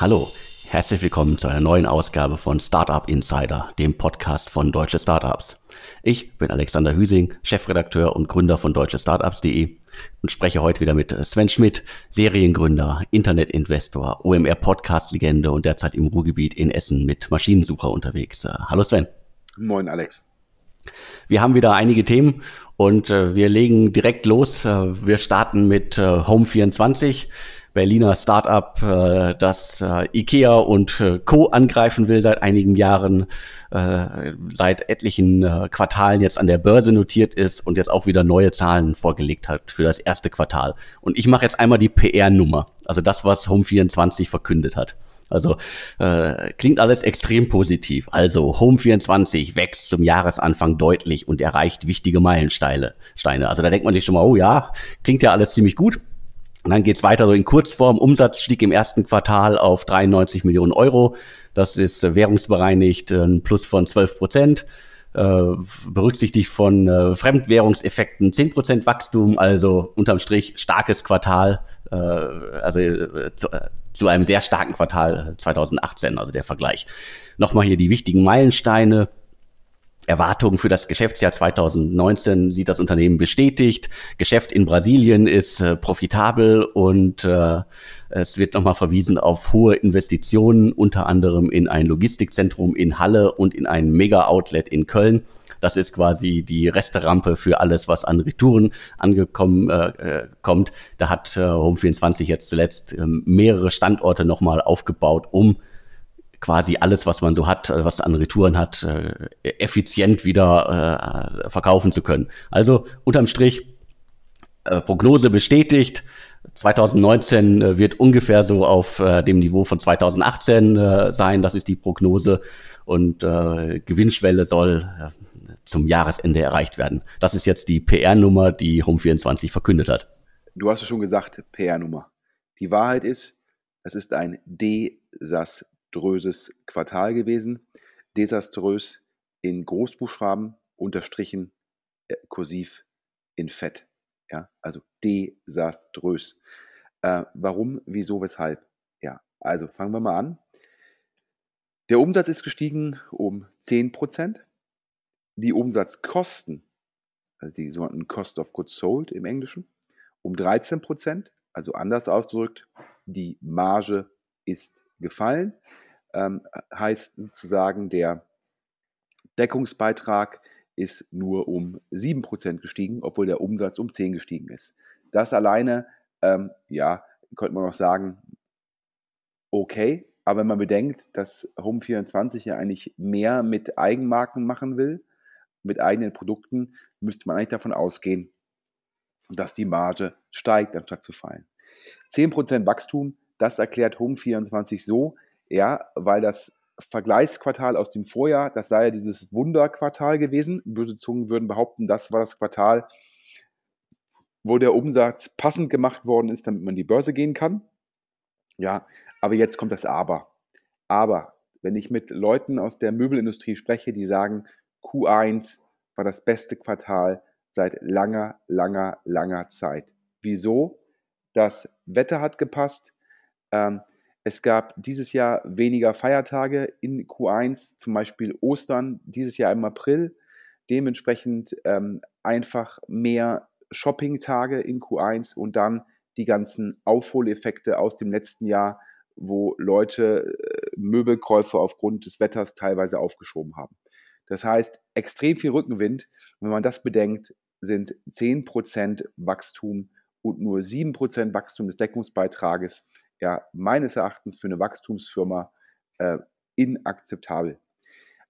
Hallo, herzlich willkommen zu einer neuen Ausgabe von Startup Insider, dem Podcast von Deutsche Startups. Ich bin Alexander Hüsing, Chefredakteur und Gründer von deutschestartups.de und spreche heute wieder mit Sven Schmidt, Seriengründer, Internetinvestor, OMR Podcast Legende und derzeit im Ruhrgebiet in Essen mit Maschinensucher unterwegs. Hallo Sven. Moin Alex. Wir haben wieder einige Themen und äh, wir legen direkt los. Äh, wir starten mit äh, Home24. Berliner Startup, äh, das äh, IKEA und äh, Co. angreifen will seit einigen Jahren, äh, seit etlichen äh, Quartalen jetzt an der Börse notiert ist und jetzt auch wieder neue Zahlen vorgelegt hat für das erste Quartal. Und ich mache jetzt einmal die PR-Nummer, also das, was Home24 verkündet hat. Also äh, klingt alles extrem positiv. Also Home24 wächst zum Jahresanfang deutlich und erreicht wichtige Meilensteine. Steine. Also da denkt man sich schon mal, oh ja, klingt ja alles ziemlich gut. Und dann geht's weiter so in Kurzform. Umsatz stieg im ersten Quartal auf 93 Millionen Euro. Das ist äh, währungsbereinigt äh, ein Plus von 12 Prozent. Äh, berücksichtigt von äh, Fremdwährungseffekten 10 Prozent Wachstum, also unterm Strich starkes Quartal, also zu einem sehr starken Quartal 2018, also der Vergleich. Nochmal hier die wichtigen Meilensteine. Erwartungen für das Geschäftsjahr 2019 sieht das Unternehmen bestätigt. Geschäft in Brasilien ist äh, profitabel und äh, es wird nochmal verwiesen auf hohe Investitionen, unter anderem in ein Logistikzentrum in Halle und in ein Mega-Outlet in Köln. Das ist quasi die Resterampe für alles, was an Retouren angekommen äh, äh kommt. Da hat äh, Home24 jetzt zuletzt äh, mehrere Standorte nochmal aufgebaut, um quasi alles, was man so hat, äh, was an Retouren hat, äh, effizient wieder äh, verkaufen zu können. Also unterm Strich, Prognose bestätigt. 2019 wird ungefähr so auf dem Niveau von 2018 sein. Das ist die Prognose. Und Gewinnschwelle soll zum Jahresende erreicht werden. Das ist jetzt die PR-Nummer, die Home24 verkündet hat. Du hast es schon gesagt, PR-Nummer. Die Wahrheit ist, es ist ein DSAS desaströses Quartal gewesen. Desaströs in Großbuchstaben, unterstrichen, äh, kursiv in Fett. Ja, also desaströs. Äh, warum, wieso, weshalb? Ja, also fangen wir mal an. Der Umsatz ist gestiegen um 10%. Die Umsatzkosten, also die sogenannten Cost of Goods Sold im Englischen, um 13%. Also anders ausgedrückt, die Marge ist gefallen. Ähm, heißt sozusagen, der Deckungsbeitrag ist nur um 7% gestiegen, obwohl der Umsatz um 10 gestiegen ist. Das alleine, ähm, ja, könnte man auch sagen, okay, aber wenn man bedenkt, dass Home24 ja eigentlich mehr mit Eigenmarken machen will, mit eigenen Produkten, müsste man eigentlich davon ausgehen, dass die Marge steigt, anstatt zu fallen. 10% Wachstum, das erklärt Home24 so, ja, weil das Vergleichsquartal aus dem Vorjahr, das sei ja dieses Wunderquartal gewesen. Böse Zungen würden behaupten, das war das Quartal, wo der Umsatz passend gemacht worden ist, damit man die Börse gehen kann. Ja, aber jetzt kommt das Aber. Aber wenn ich mit Leuten aus der Möbelindustrie spreche, die sagen, Q1 war das beste Quartal seit langer, langer, langer Zeit. Wieso? Das Wetter hat gepasst. Ähm, es gab dieses Jahr weniger Feiertage in Q1, zum Beispiel Ostern, dieses Jahr im April. Dementsprechend ähm, einfach mehr Shopping-Tage in Q1 und dann die ganzen Aufholeffekte aus dem letzten Jahr, wo Leute äh, Möbelkäufe aufgrund des Wetters teilweise aufgeschoben haben. Das heißt, extrem viel Rückenwind. wenn man das bedenkt, sind 10% Wachstum und nur 7% Wachstum des Deckungsbeitrages ja meines Erachtens für eine Wachstumsfirma äh, inakzeptabel.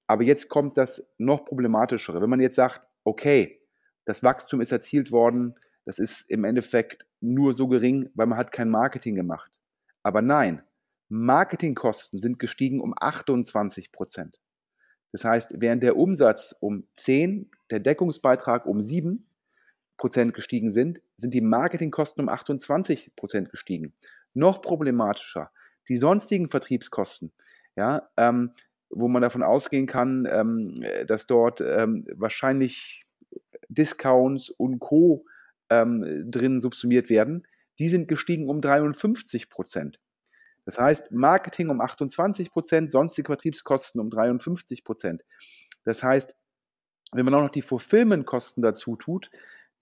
Aber jetzt kommt das noch problematischere. Wenn man jetzt sagt, okay, das Wachstum ist erzielt worden, das ist im Endeffekt nur so gering, weil man hat kein Marketing gemacht. Aber nein, Marketingkosten sind gestiegen um 28 Prozent. Das heißt, während der Umsatz um 10, der Deckungsbeitrag um 7 Prozent gestiegen sind, sind die Marketingkosten um 28 Prozent gestiegen noch problematischer. Die sonstigen Vertriebskosten, ja, ähm, wo man davon ausgehen kann, ähm, dass dort ähm, wahrscheinlich Discounts und Co. Ähm, drin subsumiert werden, die sind gestiegen um 53 Prozent. Das heißt, Marketing um 28 Prozent, sonstige Vertriebskosten um 53 Prozent. Das heißt, wenn man auch noch die Fulfillment-Kosten dazu tut,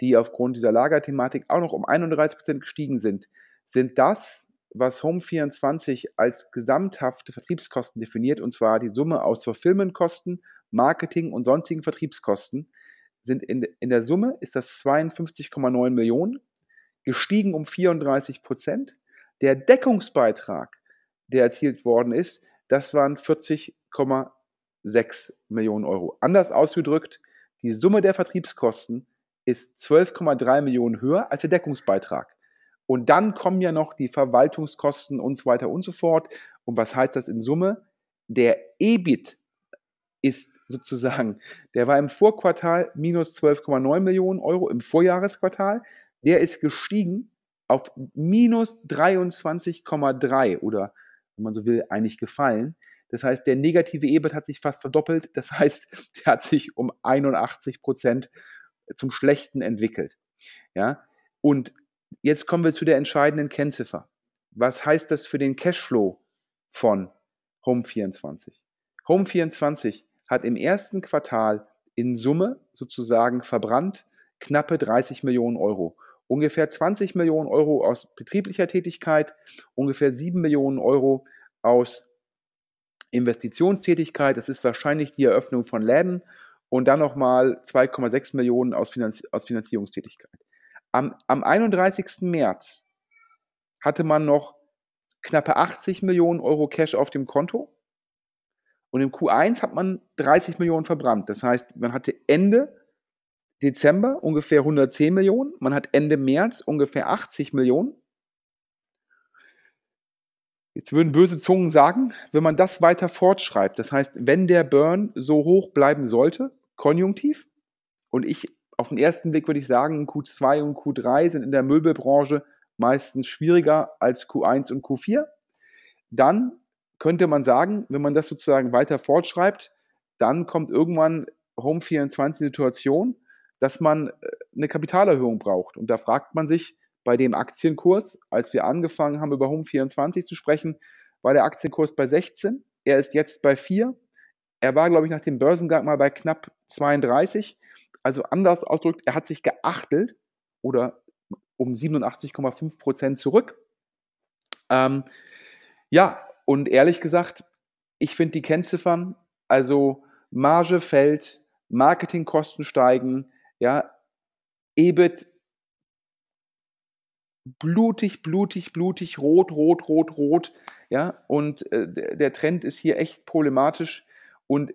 die aufgrund dieser Lagerthematik auch noch um 31 Prozent gestiegen sind, sind das, was Home24 als gesamthafte Vertriebskosten definiert, und zwar die Summe aus Fulfillment-Kosten, Marketing und sonstigen Vertriebskosten, sind in, in der Summe ist das 52,9 Millionen, gestiegen um 34 Prozent. Der Deckungsbeitrag, der erzielt worden ist, das waren 40,6 Millionen Euro. Anders ausgedrückt, die Summe der Vertriebskosten ist 12,3 Millionen höher als der Deckungsbeitrag. Und dann kommen ja noch die Verwaltungskosten und so weiter und so fort. Und was heißt das in Summe? Der EBIT ist sozusagen, der war im Vorquartal minus 12,9 Millionen Euro, im Vorjahresquartal, der ist gestiegen auf minus 23,3 oder, wenn man so will, eigentlich gefallen. Das heißt, der negative EBIT hat sich fast verdoppelt. Das heißt, der hat sich um 81 Prozent zum Schlechten entwickelt. Ja, und jetzt kommen wir zu der entscheidenden Kennziffer. Was heißt das für den Cashflow von Home24? Home24 hat im ersten Quartal in Summe sozusagen verbrannt knappe 30 Millionen Euro. Ungefähr 20 Millionen Euro aus betrieblicher Tätigkeit, ungefähr 7 Millionen Euro aus Investitionstätigkeit, das ist wahrscheinlich die Eröffnung von Läden und dann nochmal 2,6 Millionen aus, Finanz aus Finanzierungstätigkeit. Am, am 31. März hatte man noch knappe 80 Millionen Euro Cash auf dem Konto und im Q1 hat man 30 Millionen verbrannt. Das heißt, man hatte Ende Dezember ungefähr 110 Millionen, man hat Ende März ungefähr 80 Millionen. Jetzt würden böse Zungen sagen, wenn man das weiter fortschreibt, das heißt, wenn der Burn so hoch bleiben sollte, konjunktiv, und ich auf den ersten Blick würde ich sagen, Q2 und Q3 sind in der Möbelbranche meistens schwieriger als Q1 und Q4, dann könnte man sagen, wenn man das sozusagen weiter fortschreibt, dann kommt irgendwann Home24 Situation, dass man äh, eine Kapitalerhöhung braucht. Und da fragt man sich bei dem Aktienkurs, als wir angefangen haben, über Home24 zu sprechen, war der Aktienkurs bei 16. Er ist jetzt bei 4. Er war, glaube ich, nach dem Börsengang mal bei knapp 32. Also anders ausgedrückt, er hat sich geachtelt oder um 87,5 Prozent zurück. Ähm, ja, und ehrlich gesagt, ich finde die Kennziffern, also Marge fällt, Marketingkosten steigen, ja, EBIT blutig, blutig, blutig, rot, rot, rot, rot, ja, und äh, der Trend ist hier echt problematisch und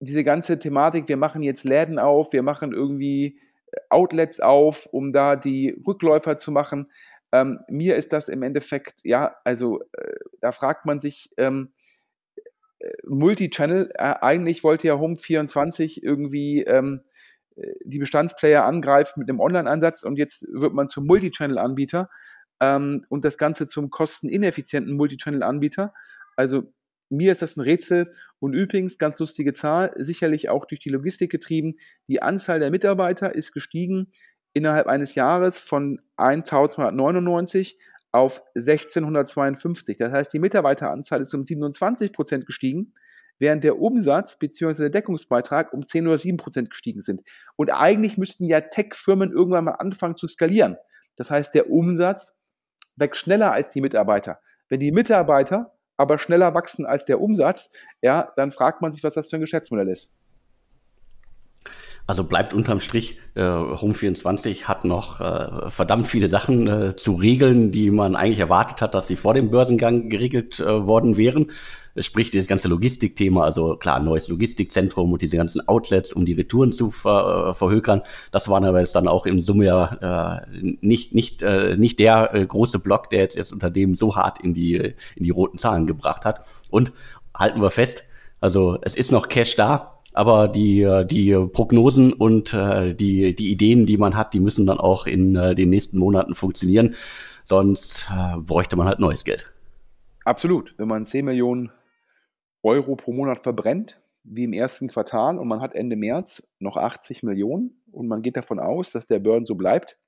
diese ganze Thematik, wir machen jetzt Läden auf, wir machen irgendwie äh, Outlets auf, um da die Rückläufer zu machen, ähm, mir ist das im Endeffekt, ja, also äh, da fragt man sich, ähm, äh, Multichannel, äh, eigentlich wollte ja Home24 irgendwie ähm, äh, die Bestandsplayer angreifen mit einem Online-Ansatz und jetzt wird man zum Multichannel-Anbieter ähm, und das Ganze zum kostenineffizienten Multichannel-Anbieter. Also mir ist das ein Rätsel und übrigens, ganz lustige Zahl, sicherlich auch durch die Logistik getrieben, die Anzahl der Mitarbeiter ist gestiegen innerhalb eines Jahres von 1199 auf 1652. Das heißt, die Mitarbeiteranzahl ist um 27 Prozent gestiegen, während der Umsatz bzw. der Deckungsbeitrag um 10 oder 7 Prozent gestiegen sind. Und eigentlich müssten ja Tech-Firmen irgendwann mal anfangen zu skalieren. Das heißt, der Umsatz wächst schneller als die Mitarbeiter. Wenn die Mitarbeiter aber schneller wachsen als der Umsatz, ja, dann fragt man sich, was das für ein Geschäftsmodell ist. Also bleibt unterm Strich, äh, Home24 hat noch äh, verdammt viele Sachen äh, zu regeln, die man eigentlich erwartet hat, dass sie vor dem Börsengang geregelt äh, worden wären. Sprich, dieses ganze Logistikthema, also klar, neues Logistikzentrum und diese ganzen Outlets, um die Retouren zu ver, äh, verhökern. Das waren aber jetzt dann auch im Summe ja äh, nicht, nicht, äh, nicht der äh, große Block, der jetzt das Unternehmen so hart in die, in die roten Zahlen gebracht hat. Und halten wir fest, also es ist noch Cash da, aber die, äh, die Prognosen und äh, die, die Ideen, die man hat, die müssen dann auch in äh, den nächsten Monaten funktionieren. Sonst bräuchte man halt neues Geld. Absolut. Wenn man 10 Millionen Euro pro Monat verbrennt, wie im ersten Quartal, und man hat Ende März noch 80 Millionen und man geht davon aus, dass der Burn so bleibt,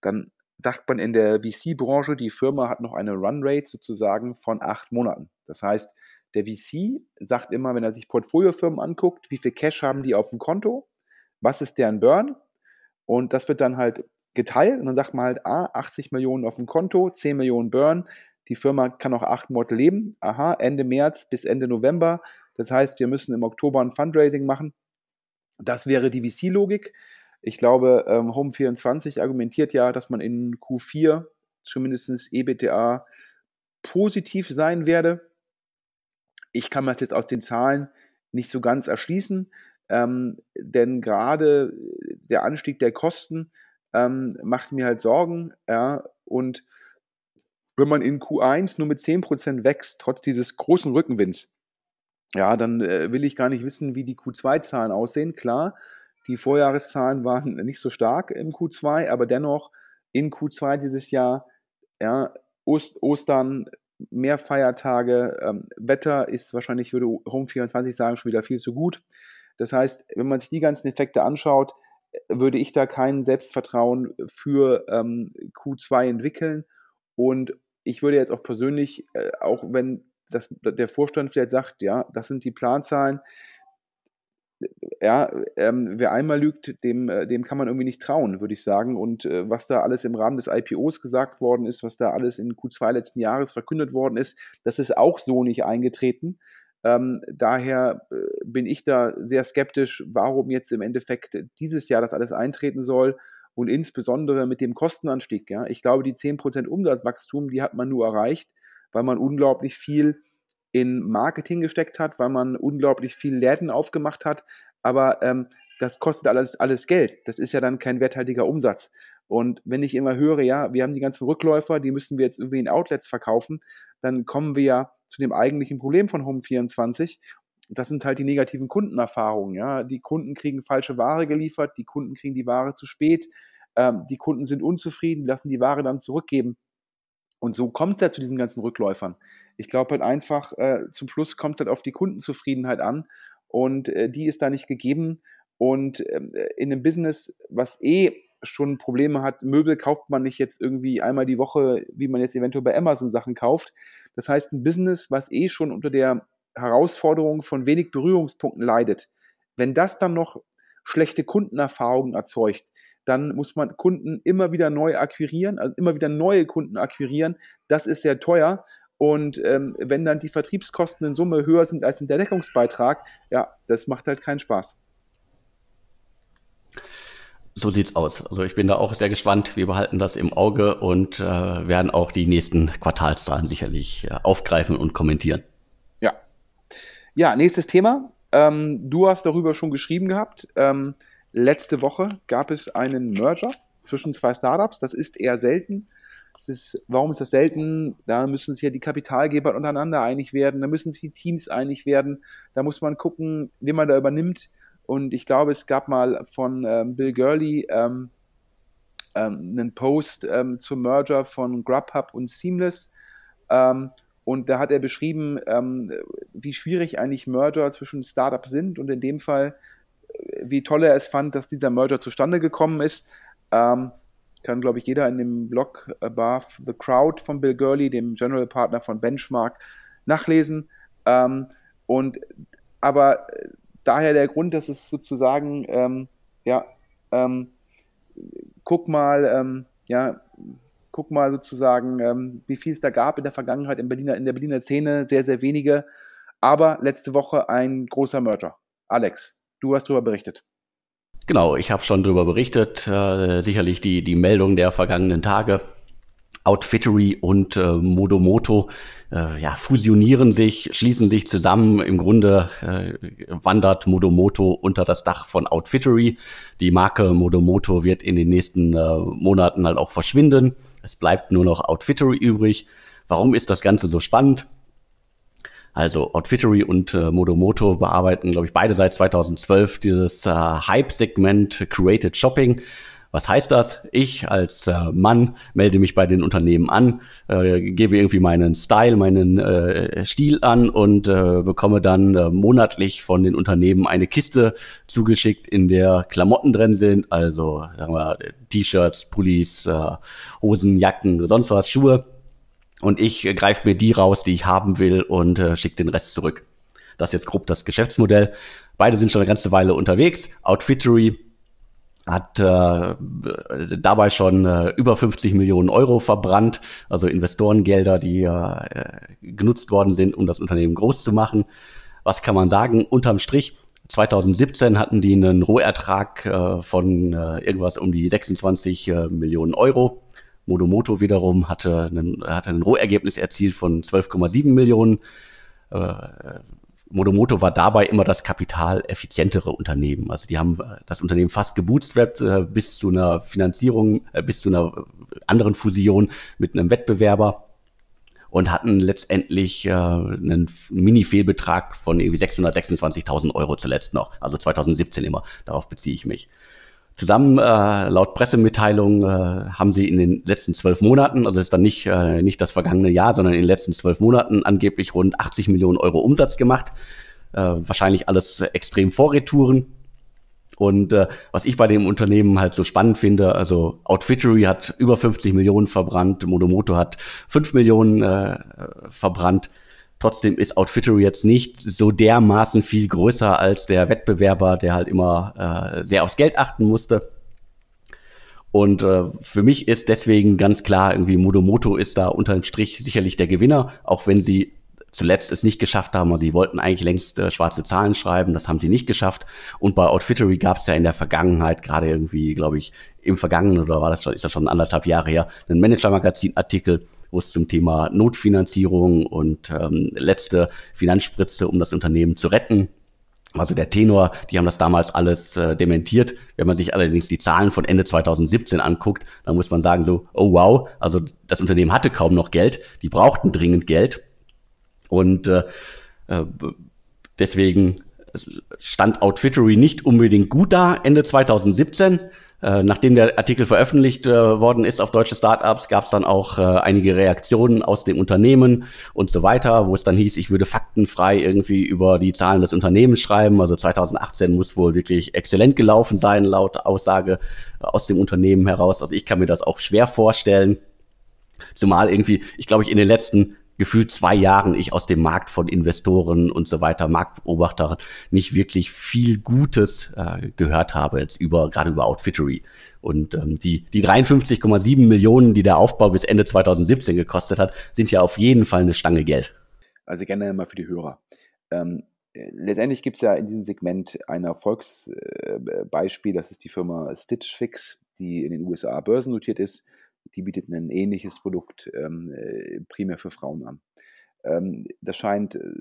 dann sagt man in der VC-Branche, die Firma hat noch eine Runrate sozusagen von acht Monaten. Das heißt, der VC sagt immer, wenn er sich Portfoliofirmen anguckt, wie viel Cash haben die auf dem Konto, was ist deren Burn und das wird dann halt geteilt und dann sagt man halt, ah, 80 Millionen auf dem Konto, 10 Millionen Burn, die Firma kann auch acht Monate leben, aha, Ende März bis Ende November, das heißt, wir müssen im Oktober ein Fundraising machen. Das wäre die VC-Logik. Ich glaube, ähm, Home24 argumentiert ja, dass man in Q4 zumindest EBTA positiv sein werde. Ich kann das jetzt aus den Zahlen nicht so ganz erschließen, ähm, denn gerade der Anstieg der Kosten ähm, macht mir halt Sorgen. Ja, und wenn man in Q1 nur mit 10% wächst, trotz dieses großen Rückenwinds, ja, dann äh, will ich gar nicht wissen, wie die Q2-Zahlen aussehen. Klar, die Vorjahreszahlen waren nicht so stark im Q2, aber dennoch in Q2 dieses Jahr, ja, Ost Ostern, mehr Feiertage, ähm, Wetter ist wahrscheinlich, würde Home24 sagen, schon wieder viel zu gut. Das heißt, wenn man sich die ganzen Effekte anschaut, würde ich da kein Selbstvertrauen für ähm, Q2 entwickeln. Und ich würde jetzt auch persönlich, äh, auch wenn das, der Vorstand vielleicht sagt, ja, das sind die Planzahlen, ja, ähm, wer einmal lügt, dem, äh, dem kann man irgendwie nicht trauen, würde ich sagen. Und äh, was da alles im Rahmen des IPOs gesagt worden ist, was da alles in Q2 letzten Jahres verkündet worden ist, das ist auch so nicht eingetreten. Ähm, daher äh, bin ich da sehr skeptisch, warum jetzt im Endeffekt dieses Jahr das alles eintreten soll und insbesondere mit dem Kostenanstieg. Ja. Ich glaube, die 10% Umsatzwachstum, die hat man nur erreicht, weil man unglaublich viel in Marketing gesteckt hat, weil man unglaublich viel Läden aufgemacht hat. Aber ähm, das kostet alles, alles Geld. Das ist ja dann kein werthaltiger Umsatz. Und wenn ich immer höre, ja, wir haben die ganzen Rückläufer, die müssen wir jetzt irgendwie in Outlets verkaufen, dann kommen wir ja zu dem eigentlichen Problem von Home24. Das sind halt die negativen Kundenerfahrungen. Ja. Die Kunden kriegen falsche Ware geliefert, die Kunden kriegen die Ware zu spät, ähm, die Kunden sind unzufrieden, lassen die Ware dann zurückgeben. Und so kommt es ja zu diesen ganzen Rückläufern. Ich glaube halt einfach, äh, zum Schluss kommt es halt auf die Kundenzufriedenheit an und äh, die ist da nicht gegeben. Und ähm, äh, in einem Business, was eh schon Probleme hat, Möbel kauft man nicht jetzt irgendwie einmal die Woche, wie man jetzt eventuell bei Amazon Sachen kauft. Das heißt, ein Business, was eh schon unter der Herausforderung von wenig Berührungspunkten leidet, wenn das dann noch schlechte Kundenerfahrungen erzeugt, dann muss man Kunden immer wieder neu akquirieren, also immer wieder neue Kunden akquirieren. Das ist sehr teuer. Und ähm, wenn dann die Vertriebskosten in Summe höher sind als der Deckungsbeitrag, ja, das macht halt keinen Spaß. So sieht's aus. Also ich bin da auch sehr gespannt. Wir behalten das im Auge und äh, werden auch die nächsten Quartalszahlen sicherlich äh, aufgreifen und kommentieren. Ja. Ja, nächstes Thema. Ähm, du hast darüber schon geschrieben gehabt. Ähm, Letzte Woche gab es einen Merger zwischen zwei Startups. Das ist eher selten. Das ist, warum ist das selten? Da müssen sich ja die Kapitalgeber untereinander einig werden, da müssen sich die Teams einig werden, da muss man gucken, wie man da übernimmt. Und ich glaube, es gab mal von ähm, Bill Gurley ähm, ähm, einen Post ähm, zum Merger von Grubhub und Seamless. Ähm, und da hat er beschrieben, ähm, wie schwierig eigentlich Merger zwischen Startups sind. Und in dem Fall wie toll er es fand, dass dieser Merger zustande gekommen ist. Ähm, kann, glaube ich, jeder in dem Blog Above the Crowd von Bill Gurley, dem General Partner von Benchmark, nachlesen. Ähm, und aber daher der Grund, dass es sozusagen, ähm, ja, ähm, guck mal, ähm, ja, guck mal sozusagen, ähm, wie viel es da gab in der Vergangenheit in, Berliner, in der Berliner Szene, sehr, sehr wenige. Aber letzte Woche ein großer Merger. Alex, Du hast darüber berichtet. Genau, ich habe schon darüber berichtet. Äh, sicherlich die, die Meldung der vergangenen Tage. Outfittery und äh, Modomoto äh, ja, fusionieren sich, schließen sich zusammen. Im Grunde äh, wandert Modomoto unter das Dach von Outfittery. Die Marke Modomoto wird in den nächsten äh, Monaten halt auch verschwinden. Es bleibt nur noch Outfittery übrig. Warum ist das Ganze so spannend? Also Outfittery und äh, Modomoto bearbeiten, glaube ich, beide seit 2012 dieses äh, Hype-Segment Created Shopping, Was heißt das? Ich als äh, Mann melde mich bei den Unternehmen an, äh, gebe irgendwie meinen Style, meinen äh, Stil an und äh, bekomme dann äh, monatlich von den Unternehmen eine Kiste zugeschickt, in der Klamotten drin sind, also sagen wir T-Shirts, Pullis, äh, Hosen, Jacken, sonst was, Schuhe. Und ich äh, greife mir die raus, die ich haben will und äh, schicke den Rest zurück. Das ist jetzt grob das Geschäftsmodell. Beide sind schon eine ganze Weile unterwegs. Outfittery hat äh, dabei schon äh, über 50 Millionen Euro verbrannt, also Investorengelder, die äh, genutzt worden sind, um das Unternehmen groß zu machen. Was kann man sagen? Unterm Strich, 2017 hatten die einen Rohertrag äh, von äh, irgendwas um die 26 äh, Millionen Euro. Modomoto wiederum hatte, einen, hatte ein Rohergebnis erzielt von 12,7 Millionen. Äh, Modomoto war dabei immer das kapitaleffizientere Unternehmen. Also die haben äh, das Unternehmen fast gebootstrapped äh, bis zu einer Finanzierung, äh, bis zu einer anderen Fusion mit einem Wettbewerber und hatten letztendlich äh, einen Mini-Fehlbetrag von irgendwie 626.000 Euro zuletzt noch. Also 2017 immer. Darauf beziehe ich mich. Zusammen, äh, laut Pressemitteilung, äh, haben sie in den letzten zwölf Monaten, also ist dann nicht, äh, nicht das vergangene Jahr, sondern in den letzten zwölf Monaten angeblich rund 80 Millionen Euro Umsatz gemacht. Äh, wahrscheinlich alles extrem Vorretouren. Und äh, was ich bei dem Unternehmen halt so spannend finde, also Outfittery hat über 50 Millionen verbrannt, Modomoto hat 5 Millionen äh, verbrannt. Trotzdem ist Outfittery jetzt nicht so dermaßen viel größer als der Wettbewerber, der halt immer äh, sehr aufs Geld achten musste. Und äh, für mich ist deswegen ganz klar, irgendwie Modomoto ist da unter dem Strich sicherlich der Gewinner, auch wenn sie zuletzt es nicht geschafft haben. Also sie wollten eigentlich längst äh, schwarze Zahlen schreiben, das haben sie nicht geschafft. Und bei Outfittery gab es ja in der Vergangenheit, gerade irgendwie, glaube ich, im Vergangenen oder war das schon, ist das schon anderthalb Jahre her, einen Manager-Magazin-Artikel, wo es zum Thema Notfinanzierung und ähm, letzte Finanzspritze, um das Unternehmen zu retten. Also der Tenor, die haben das damals alles äh, dementiert. Wenn man sich allerdings die Zahlen von Ende 2017 anguckt, dann muss man sagen so, oh wow, also das Unternehmen hatte kaum noch Geld, die brauchten dringend Geld. Und äh, äh deswegen stand Outfittery nicht unbedingt gut da Ende 2017. Äh, nachdem der Artikel veröffentlicht äh, worden ist auf deutsche Startups, gab es dann auch äh, einige Reaktionen aus dem Unternehmen und so weiter, wo es dann hieß, ich würde faktenfrei irgendwie über die Zahlen des Unternehmens schreiben. Also 2018 muss wohl wirklich exzellent gelaufen sein, laut Aussage aus dem Unternehmen heraus. Also ich kann mir das auch schwer vorstellen. Zumal irgendwie, ich glaube, ich in den letzten gefühlt zwei Jahren ich aus dem Markt von Investoren und so weiter, Marktbeobachter, nicht wirklich viel Gutes äh, gehört habe, jetzt über, gerade über Outfittery. Und ähm, die, die 53,7 Millionen, die der Aufbau bis Ende 2017 gekostet hat, sind ja auf jeden Fall eine Stange Geld. Also gerne mal für die Hörer. Ähm, letztendlich gibt es ja in diesem Segment ein Erfolgsbeispiel, äh, das ist die Firma Stitch Fix, die in den USA börsennotiert ist die bietet ein ähnliches Produkt ähm, äh, primär für Frauen an. Ähm, das scheint äh,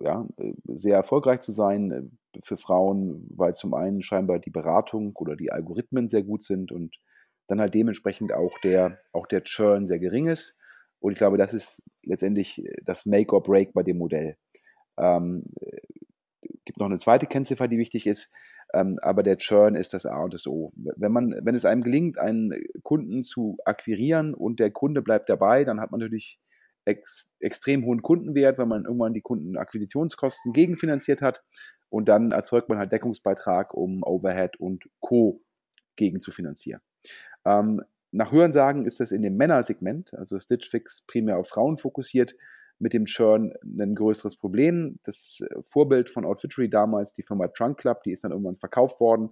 ja, äh, sehr erfolgreich zu sein äh, für Frauen, weil zum einen scheinbar die Beratung oder die Algorithmen sehr gut sind und dann halt dementsprechend auch der, auch der Churn sehr gering ist. Und ich glaube, das ist letztendlich das Make or Break bei dem Modell. Ähm, gibt noch eine zweite Kennziffer, die wichtig ist. Ähm, aber der Churn ist das A und das O. Wenn, man, wenn es einem gelingt, einen Kunden zu akquirieren und der Kunde bleibt dabei, dann hat man natürlich ex, extrem hohen Kundenwert, wenn man irgendwann die Kundenakquisitionskosten gegenfinanziert hat und dann erzeugt man halt Deckungsbeitrag, um Overhead und Co. gegen zu finanzieren. Ähm, nach Hörensagen ist das in dem Männersegment, also Stitch Fix primär auf Frauen fokussiert, mit dem Churn ein größeres Problem. Das äh, Vorbild von Outfittery damals, die Firma Trunk Club, die ist dann irgendwann verkauft worden.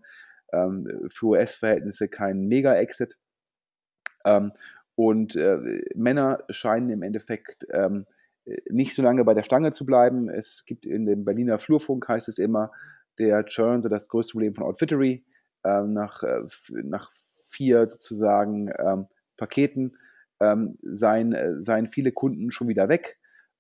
Ähm, für US-Verhältnisse kein Mega-Exit. Ähm, und äh, Männer scheinen im Endeffekt ähm, nicht so lange bei der Stange zu bleiben. Es gibt in dem Berliner Flurfunk, heißt es immer, der Churn sei das größte Problem von Outfittery. Ähm, nach, äh, nach vier sozusagen ähm, Paketen ähm, seien, äh, seien viele Kunden schon wieder weg.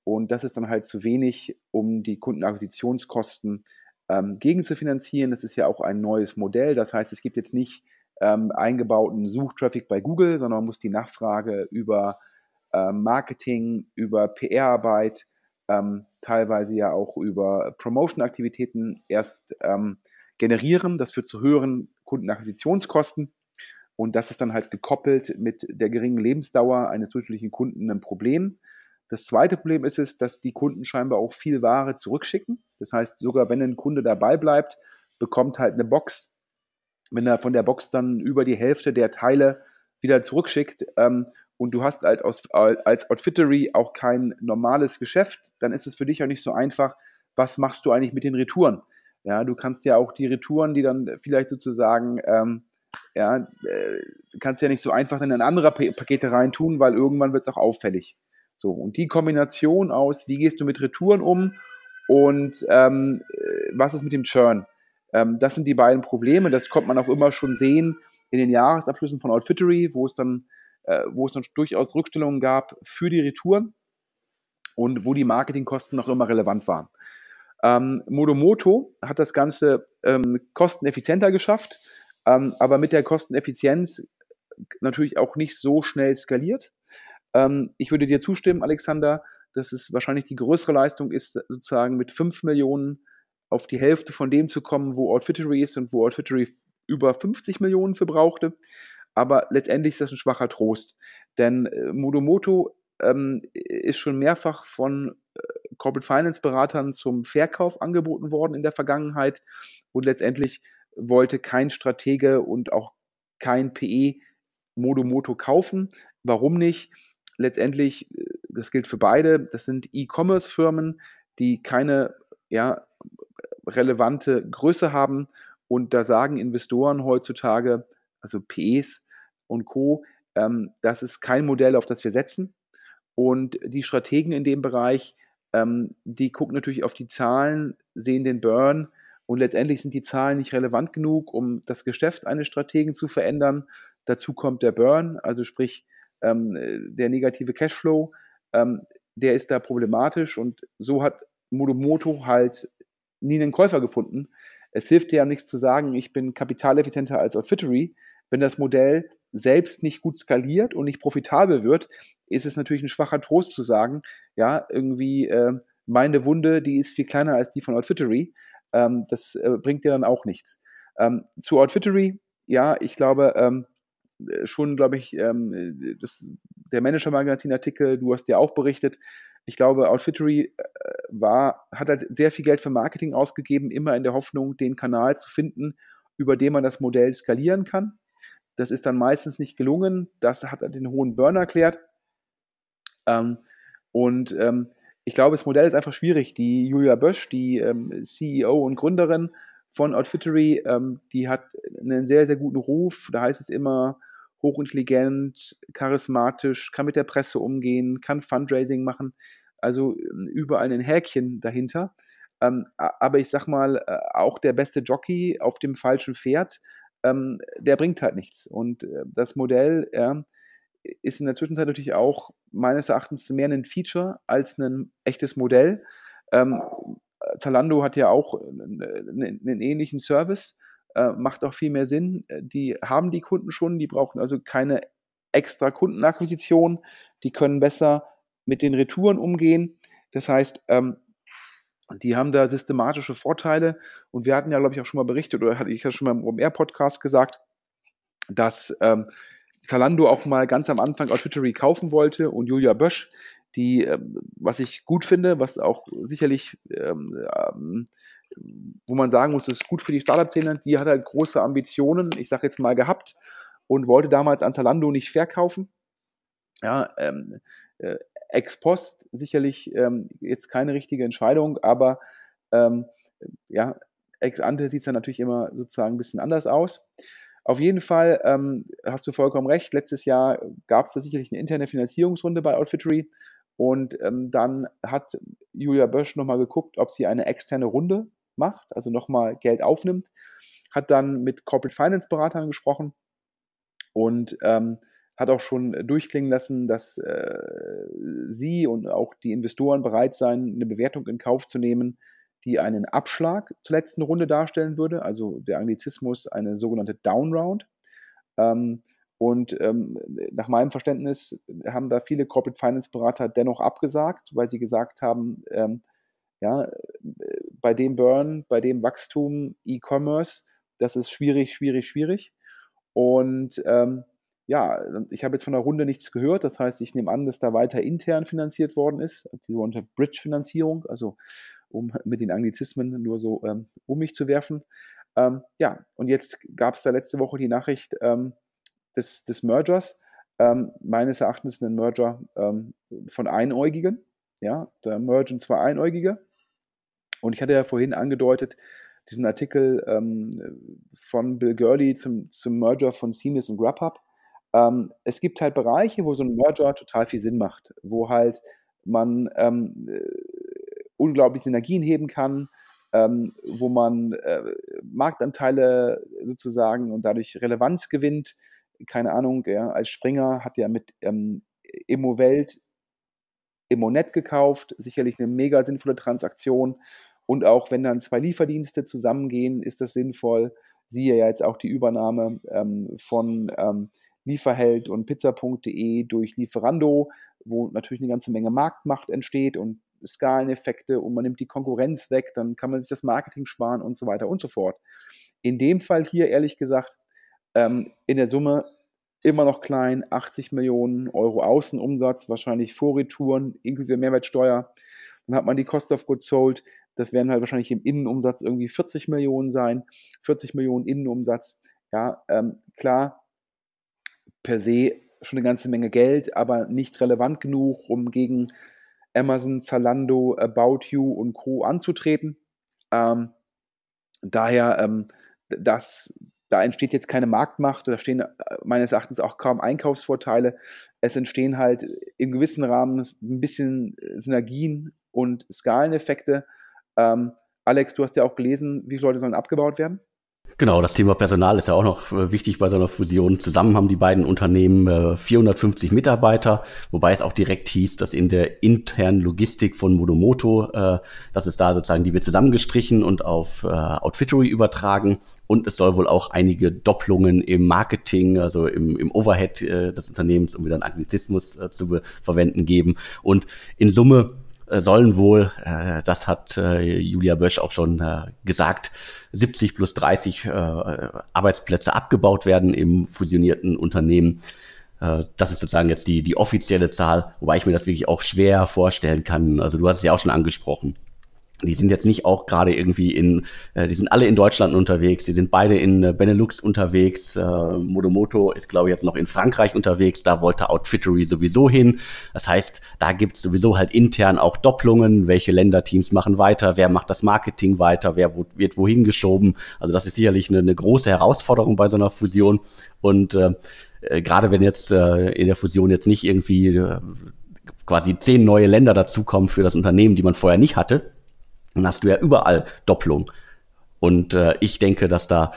Und das ist dann halt zu wenig, um die Kundenakquisitionskosten ähm, gegen zu finanzieren. Das ist ja auch ein neues Modell. Das heißt, es gibt jetzt nicht ähm, eingebauten Suchtraffic bei Google, sondern man muss die Nachfrage über äh, Marketing, über PR-Arbeit, ähm, teilweise ja auch über Promotion-Aktivitäten erst ähm, generieren. Das führt zu höheren Kundenakquisitionskosten. Und das ist dann halt gekoppelt mit der geringen Lebensdauer eines durchschnittlichen Kunden ein Problem. Das zweite Problem ist es, dass die Kunden scheinbar auch viel Ware zurückschicken. Das heißt, sogar wenn ein Kunde dabei bleibt, bekommt halt eine Box. Wenn er von der Box dann über die Hälfte der Teile wieder zurückschickt ähm, und du hast halt aus, als Outfittery auch kein normales Geschäft, dann ist es für dich auch nicht so einfach, was machst du eigentlich mit den Retouren? Ja, du kannst ja auch die Retouren, die dann vielleicht sozusagen, ähm, ja, äh, kannst ja nicht so einfach in ein anderer Pakete reintun, weil irgendwann wird es auch auffällig. So, und die Kombination aus, wie gehst du mit Retouren um und ähm, äh, was ist mit dem Churn? Ähm, das sind die beiden Probleme. Das kommt man auch immer schon sehen in den Jahresabschlüssen von Outfittery, wo es dann, äh, wo es dann durchaus Rückstellungen gab für die Retouren und wo die Marketingkosten noch immer relevant waren. Ähm, Modomoto hat das Ganze ähm, kosteneffizienter geschafft, ähm, aber mit der Kosteneffizienz natürlich auch nicht so schnell skaliert. Ähm, ich würde dir zustimmen, Alexander, dass es wahrscheinlich die größere Leistung ist, sozusagen mit 5 Millionen auf die Hälfte von dem zu kommen, wo Outfittery ist und wo Outfittery über 50 Millionen für brauchte. Aber letztendlich ist das ein schwacher Trost. Denn äh, Modomoto ähm, ist schon mehrfach von äh, Corporate Finance Beratern zum Verkauf angeboten worden in der Vergangenheit. Und letztendlich wollte kein Stratege und auch kein PE Modomoto kaufen. Warum nicht? Letztendlich, äh, das gilt für beide, das sind E-Commerce-Firmen, die keine ja, relevante Größe haben. Und da sagen Investoren heutzutage, also PEs und Co., ähm, das ist kein Modell, auf das wir setzen. Und die Strategen in dem Bereich, ähm, die gucken natürlich auf die Zahlen, sehen den Burn und letztendlich sind die Zahlen nicht relevant genug, um das Geschäft eines Strategen zu verändern. Dazu kommt der Burn, also sprich ähm, der negative Cashflow, ähm, der ist da problematisch und so hat Modomoto halt nie einen Käufer gefunden. Es hilft dir ja nichts zu sagen, ich bin kapitaleffizienter als Outfittery. Wenn das Modell selbst nicht gut skaliert und nicht profitabel wird, ist es natürlich ein schwacher Trost zu sagen, ja, irgendwie äh, meine Wunde, die ist viel kleiner als die von Outfittery. Ähm, das äh, bringt dir dann auch nichts. Ähm, zu Outfittery, ja, ich glaube, ähm, äh, schon, glaube ich, ähm, das, der Manager-Magazin-Artikel, du hast ja auch berichtet, ich glaube, Outfittery äh, war, hat halt sehr viel Geld für Marketing ausgegeben, immer in der Hoffnung, den Kanal zu finden, über den man das Modell skalieren kann. Das ist dann meistens nicht gelungen. Das hat den hohen Burn erklärt. Ähm, und ähm, ich glaube, das Modell ist einfach schwierig. Die Julia Bösch, die ähm, CEO und Gründerin von Outfittery, ähm, die hat einen sehr, sehr guten Ruf. Da heißt es immer, hochintelligent, charismatisch, kann mit der Presse umgehen, kann Fundraising machen. Also ähm, überall ein Häkchen dahinter. Ähm, aber ich sag mal, äh, auch der beste Jockey auf dem falschen Pferd, ähm, der bringt halt nichts. Und äh, das Modell äh, ist in der Zwischenzeit natürlich auch meines Erachtens mehr ein Feature als ein echtes Modell. Ähm, Zalando hat ja auch einen, einen ähnlichen Service äh, macht auch viel mehr Sinn. Äh, die haben die Kunden schon, die brauchen also keine extra Kundenakquisition, die können besser mit den Retouren umgehen. Das heißt, ähm, die haben da systematische Vorteile und wir hatten ja, glaube ich, auch schon mal berichtet oder hatte ich ja schon mal im OMR-Podcast gesagt, dass ähm, Zalando auch mal ganz am Anfang Outfittery kaufen wollte und Julia Bösch, die, ähm, was ich gut finde, was auch sicherlich ähm, ähm, wo man sagen muss, das ist gut für die Startup-Szene, die hat halt große Ambitionen, ich sage jetzt mal gehabt, und wollte damals an Zalando nicht verkaufen. Ja, ähm, äh, ex post sicherlich ähm, jetzt keine richtige Entscheidung, aber ähm, ja, ex ante sieht es dann natürlich immer sozusagen ein bisschen anders aus. Auf jeden Fall ähm, hast du vollkommen recht. Letztes Jahr gab es da sicherlich eine interne Finanzierungsrunde bei Outfittery und ähm, dann hat Julia Bösch nochmal geguckt, ob sie eine externe Runde macht, also nochmal Geld aufnimmt, hat dann mit Corporate Finance Beratern gesprochen und ähm, hat auch schon durchklingen lassen, dass äh, sie und auch die Investoren bereit seien, eine Bewertung in Kauf zu nehmen, die einen Abschlag zur letzten Runde darstellen würde, also der Anglizismus eine sogenannte Downround. Ähm, und ähm, nach meinem Verständnis haben da viele Corporate Finance Berater dennoch abgesagt, weil sie gesagt haben, ähm, ja, bei dem Burn, bei dem Wachstum E-Commerce, das ist schwierig, schwierig, schwierig. Und ähm, ja, ich habe jetzt von der Runde nichts gehört. Das heißt, ich nehme an, dass da weiter intern finanziert worden ist. Die sogenannte Bridge-Finanzierung, also um mit den Anglizismen nur so ähm, um mich zu werfen. Ähm, ja, und jetzt gab es da letzte Woche die Nachricht ähm, des, des Mergers. Ähm, meines Erachtens ein Merger ähm, von Einäugigen. Ja, da mergen zwei Einäugige. Und ich hatte ja vorhin angedeutet, diesen Artikel ähm, von Bill Gurley zum, zum Merger von Seamless und Grubhub. Ähm, es gibt halt Bereiche, wo so ein Merger total viel Sinn macht, wo halt man ähm, äh, unglaublich Synergien heben kann, ähm, wo man äh, Marktanteile sozusagen und dadurch Relevanz gewinnt. Keine Ahnung, ja, als Springer hat ja mit ähm, Immowelt Immonet gekauft, sicherlich eine mega sinnvolle Transaktion. Und auch wenn dann zwei Lieferdienste zusammengehen, ist das sinnvoll. Siehe ja jetzt auch die Übernahme ähm, von ähm, Lieferheld und Pizza.de durch Lieferando, wo natürlich eine ganze Menge Marktmacht entsteht und Skaleneffekte und man nimmt die Konkurrenz weg, dann kann man sich das Marketing sparen und so weiter und so fort. In dem Fall hier ehrlich gesagt ähm, in der Summe immer noch klein, 80 Millionen Euro Außenumsatz, wahrscheinlich Vorretouren inklusive Mehrwertsteuer. Dann hat man die Cost of Goods Sold, das werden halt wahrscheinlich im Innenumsatz irgendwie 40 Millionen sein, 40 Millionen Innenumsatz. Ja, ähm, klar, per se schon eine ganze Menge Geld, aber nicht relevant genug, um gegen Amazon, Zalando, About You und Co. anzutreten. Ähm, daher, ähm, das, da entsteht jetzt keine Marktmacht oder stehen äh, meines Erachtens auch kaum Einkaufsvorteile. Es entstehen halt im gewissen Rahmen ein bisschen Synergien und Skaleneffekte. Ähm, Alex, du hast ja auch gelesen, wie viele Leute sollen abgebaut werden? Genau, das Thema Personal ist ja auch noch äh, wichtig bei so einer Fusion. Zusammen haben die beiden Unternehmen 450 äh, Mitarbeiter, wobei es auch direkt hieß, dass in der internen Logistik von Modomoto, äh, dass es da sozusagen, die wird zusammengestrichen und auf Outfittery übertragen. Und es soll wohl auch einige Doppelungen im Marketing, also im, im Overhead des Unternehmens, um wieder einen Anglizismus zu verwenden, geben. Und in Summe sollen wohl, äh, das hat äh, Julia Bösch auch schon äh, gesagt, 70 plus 30 äh, Arbeitsplätze abgebaut werden im fusionierten Unternehmen. Äh, das ist sozusagen jetzt die, die offizielle Zahl, wobei ich mir das wirklich auch schwer vorstellen kann. Also du hast es ja auch schon angesprochen die sind jetzt nicht auch gerade irgendwie in, äh, die sind alle in Deutschland unterwegs, die sind beide in äh, Benelux unterwegs, äh, Modomoto ist glaube ich jetzt noch in Frankreich unterwegs, da wollte Outfittery sowieso hin. Das heißt, da gibt's sowieso halt intern auch Doppelungen, welche Länderteams machen weiter, wer macht das Marketing weiter, wer wo, wird wohin geschoben. Also das ist sicherlich eine, eine große Herausforderung bei so einer Fusion und äh, äh, gerade wenn jetzt äh, in der Fusion jetzt nicht irgendwie äh, quasi zehn neue Länder dazukommen für das Unternehmen, die man vorher nicht hatte, dann hast du ja überall Doppelung. Und äh, ich denke, dass da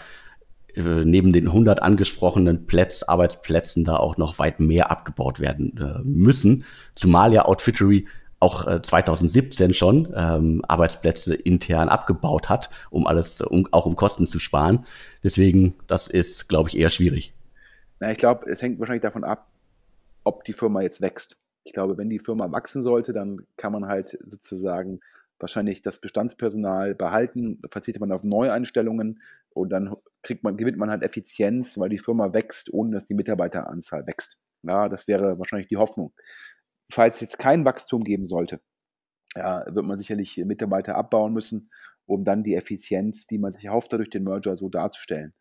äh, neben den 100 angesprochenen Plätz, Arbeitsplätzen da auch noch weit mehr abgebaut werden äh, müssen. Zumal ja Outfittery auch äh, 2017 schon ähm, Arbeitsplätze intern abgebaut hat, um alles, um, auch um Kosten zu sparen. Deswegen, das ist, glaube ich, eher schwierig. Na, ich glaube, es hängt wahrscheinlich davon ab, ob die Firma jetzt wächst. Ich glaube, wenn die Firma wachsen sollte, dann kann man halt sozusagen wahrscheinlich das Bestandspersonal behalten, verzichtet man auf Neueinstellungen und dann kriegt man, gewinnt man halt Effizienz, weil die Firma wächst, ohne dass die Mitarbeiteranzahl wächst. Ja, das wäre wahrscheinlich die Hoffnung. Falls es jetzt kein Wachstum geben sollte, ja, wird man sicherlich Mitarbeiter abbauen müssen, um dann die Effizienz, die man sich erhofft, durch den Merger so darzustellen.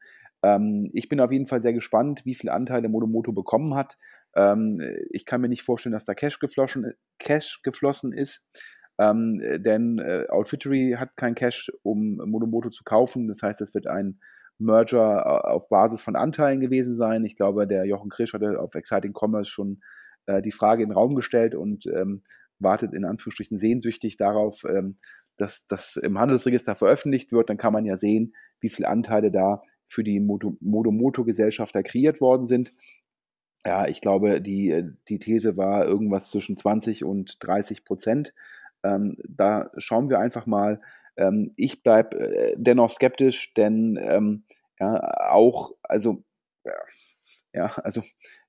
Ähm, ich bin auf jeden Fall sehr gespannt, wie viel Anteile Modomoto bekommen hat. Ähm, ich kann mir nicht vorstellen, dass da Cash Cash geflossen ist. Ähm, denn äh, Outfittery hat kein Cash, um Monomoto zu kaufen. Das heißt, es wird ein Merger äh, auf Basis von Anteilen gewesen sein. Ich glaube, der Jochen Krisch hatte auf Exciting Commerce schon äh, die Frage in den Raum gestellt und ähm, wartet in Anführungsstrichen sehnsüchtig darauf, ähm, dass das im Handelsregister veröffentlicht wird. Dann kann man ja sehen, wie viele Anteile da für die Modomoto-Gesellschafter kreiert worden sind. Ja, ich glaube, die, die These war irgendwas zwischen 20 und 30 Prozent. Ähm, da schauen wir einfach mal. Ähm, ich bleibe äh, dennoch skeptisch, denn ähm, ja, auch, also, ja, ja, also,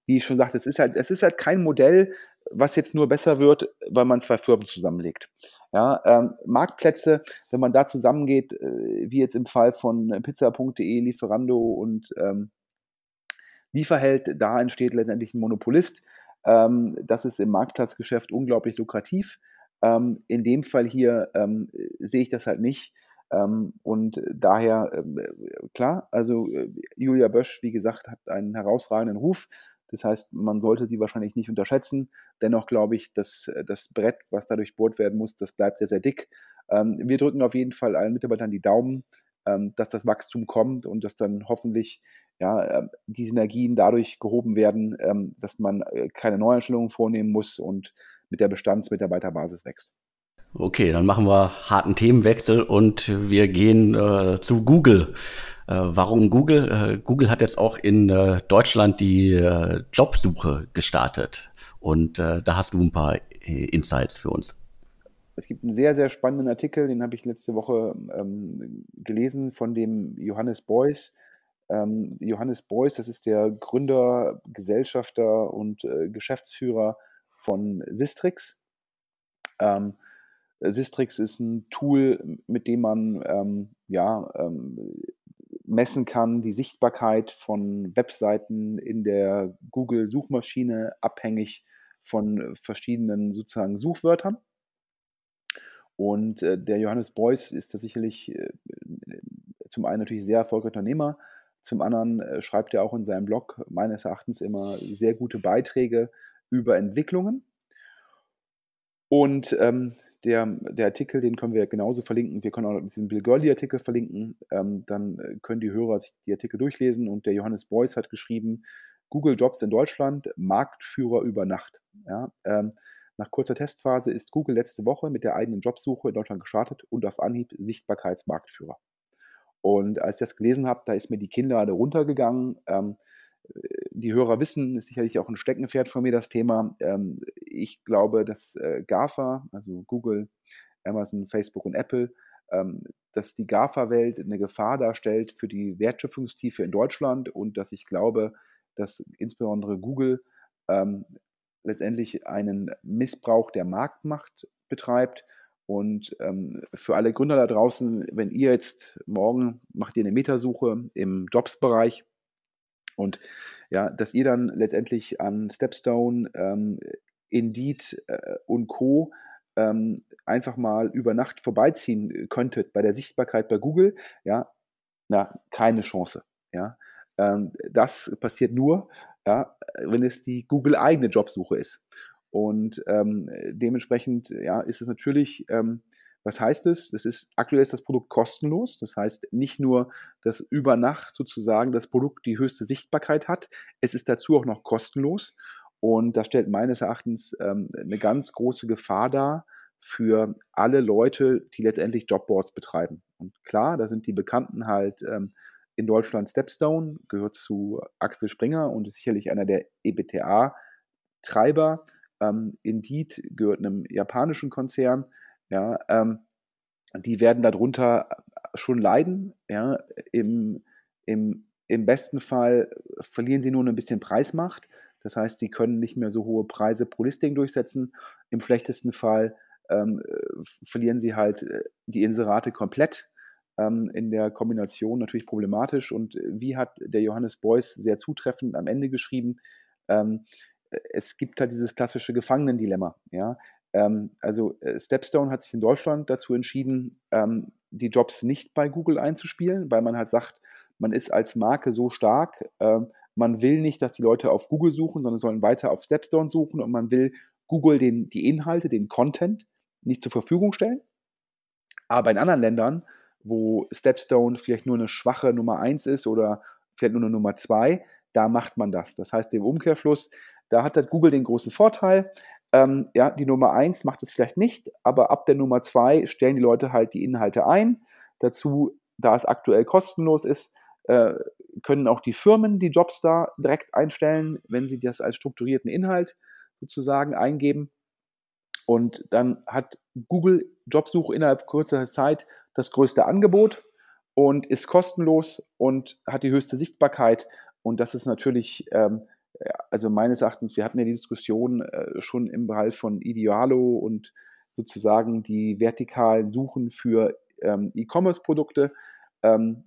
wie ich schon sagte, es ist halt, es ist halt kein Modell, was jetzt nur besser wird, weil man zwei Firmen zusammenlegt. Ja, ähm, Marktplätze, wenn man da zusammengeht, äh, wie jetzt im Fall von pizza.de, Lieferando und ähm, Lieferheld, da entsteht letztendlich ein Monopolist. Ähm, das ist im Marktplatzgeschäft unglaublich lukrativ. Ähm, in dem Fall hier ähm, sehe ich das halt nicht. Ähm, und daher, äh, klar, also äh, Julia Bösch, wie gesagt, hat einen herausragenden Ruf. Das heißt, man sollte sie wahrscheinlich nicht unterschätzen. Dennoch glaube ich, dass äh, das Brett, was dadurch bohrt werden muss, das bleibt sehr, sehr dick. Ähm, wir drücken auf jeden Fall allen Mitarbeitern die Daumen, ähm, dass das Wachstum kommt und dass dann hoffentlich ja, ähm, die Synergien dadurch gehoben werden, dass man äh, keine Neueinstellungen vornehmen muss und mit der Bestandsmitarbeiterbasis wächst. Okay, dann machen wir harten Themenwechsel und wir gehen äh, zu Google. Äh, warum Google? Äh, Google hat jetzt auch in äh, Deutschland die äh, Jobsuche gestartet und äh, da hast du ein paar Insights für uns. Es gibt einen sehr, sehr spannenden Artikel, den habe ich letzte Woche ähm, gelesen von dem Johannes Beuys. Ähm, Johannes Beuys, das ist der Gründer, Gesellschafter und Geschäftsführer von Sistrix. Ähm, Sistrix ist ein Tool, mit dem man ähm, ja, ähm, messen kann, die Sichtbarkeit von Webseiten in der Google-Suchmaschine abhängig von verschiedenen sozusagen Suchwörtern. Und äh, der Johannes Beuys ist da sicherlich äh, zum einen natürlich sehr erfolgreicher Unternehmer, zum anderen äh, schreibt er auch in seinem Blog meines Erachtens immer sehr gute Beiträge über Entwicklungen. Und ähm, der, der Artikel, den können wir genauso verlinken. Wir können auch diesen Bill Gurley-Artikel verlinken. Ähm, dann äh, können die Hörer sich die Artikel durchlesen. Und der Johannes Beuys hat geschrieben, Google Jobs in Deutschland, Marktführer über Nacht. Ja, ähm, nach kurzer Testphase ist Google letzte Woche mit der eigenen Jobsuche in Deutschland gestartet und auf Anhieb Sichtbarkeitsmarktführer. Und als ich das gelesen habe, da ist mir die Kinnlade runtergegangen. Ähm, die Hörer wissen, ist sicherlich auch ein Steckenpferd von mir das Thema. Ähm, ich glaube, dass äh, GAFA, also Google, Amazon, Facebook und Apple, ähm, dass die GAFA-Welt eine Gefahr darstellt für die Wertschöpfungstiefe in Deutschland und dass ich glaube, dass insbesondere Google ähm, letztendlich einen Missbrauch der Marktmacht betreibt. Und für alle Gründer da draußen, wenn ihr jetzt morgen macht ihr eine Metasuche im Jobs-Bereich und ja, dass ihr dann letztendlich an Stepstone, ähm, Indeed äh, und Co. Ähm, einfach mal über Nacht vorbeiziehen könntet bei der Sichtbarkeit bei Google, ja, na, keine Chance. Ja. Ähm, das passiert nur, ja, wenn es die Google-eigene Jobsuche ist. Und ähm, dementsprechend ja, ist es natürlich, ähm, was heißt es? Das ist, aktuell ist das Produkt kostenlos. Das heißt nicht nur, dass über Nacht sozusagen das Produkt die höchste Sichtbarkeit hat, es ist dazu auch noch kostenlos. Und das stellt meines Erachtens ähm, eine ganz große Gefahr dar für alle Leute, die letztendlich Jobboards betreiben. Und klar, da sind die Bekannten halt ähm, in Deutschland Stepstone, gehört zu Axel Springer und ist sicherlich einer der EBTA-Treiber. Ähm, Indeed gehört einem japanischen Konzern. Ja, ähm, die werden darunter schon leiden. Ja, im, im, Im besten Fall verlieren sie nur ein bisschen Preismacht. Das heißt, sie können nicht mehr so hohe Preise pro Listing durchsetzen. Im schlechtesten Fall ähm, verlieren sie halt äh, die Inserate komplett ähm, in der Kombination natürlich problematisch. Und äh, wie hat der Johannes Beuys sehr zutreffend am Ende geschrieben, ähm, es gibt halt dieses klassische Gefangenendilemma. Ja? Ähm, also äh, Stepstone hat sich in Deutschland dazu entschieden, ähm, die Jobs nicht bei Google einzuspielen, weil man halt sagt, man ist als Marke so stark, äh, man will nicht, dass die Leute auf Google suchen, sondern sollen weiter auf Stepstone suchen und man will Google den, die Inhalte, den Content nicht zur Verfügung stellen. Aber in anderen Ländern wo Stepstone vielleicht nur eine schwache Nummer 1 ist oder vielleicht nur eine Nummer 2, da macht man das. Das heißt, im Umkehrschluss, da hat halt Google den großen Vorteil. Ähm, ja, die Nummer 1 macht es vielleicht nicht, aber ab der Nummer 2 stellen die Leute halt die Inhalte ein. Dazu, da es aktuell kostenlos ist, äh, können auch die Firmen die Jobs da direkt einstellen, wenn sie das als strukturierten Inhalt sozusagen eingeben. Und dann hat Google Jobsuche innerhalb kurzer Zeit das größte Angebot und ist kostenlos und hat die höchste Sichtbarkeit. Und das ist natürlich, ähm, also meines Erachtens, wir hatten ja die Diskussion äh, schon im Bereich von Idealo und sozusagen die vertikalen Suchen für ähm, E-Commerce-Produkte, ähm,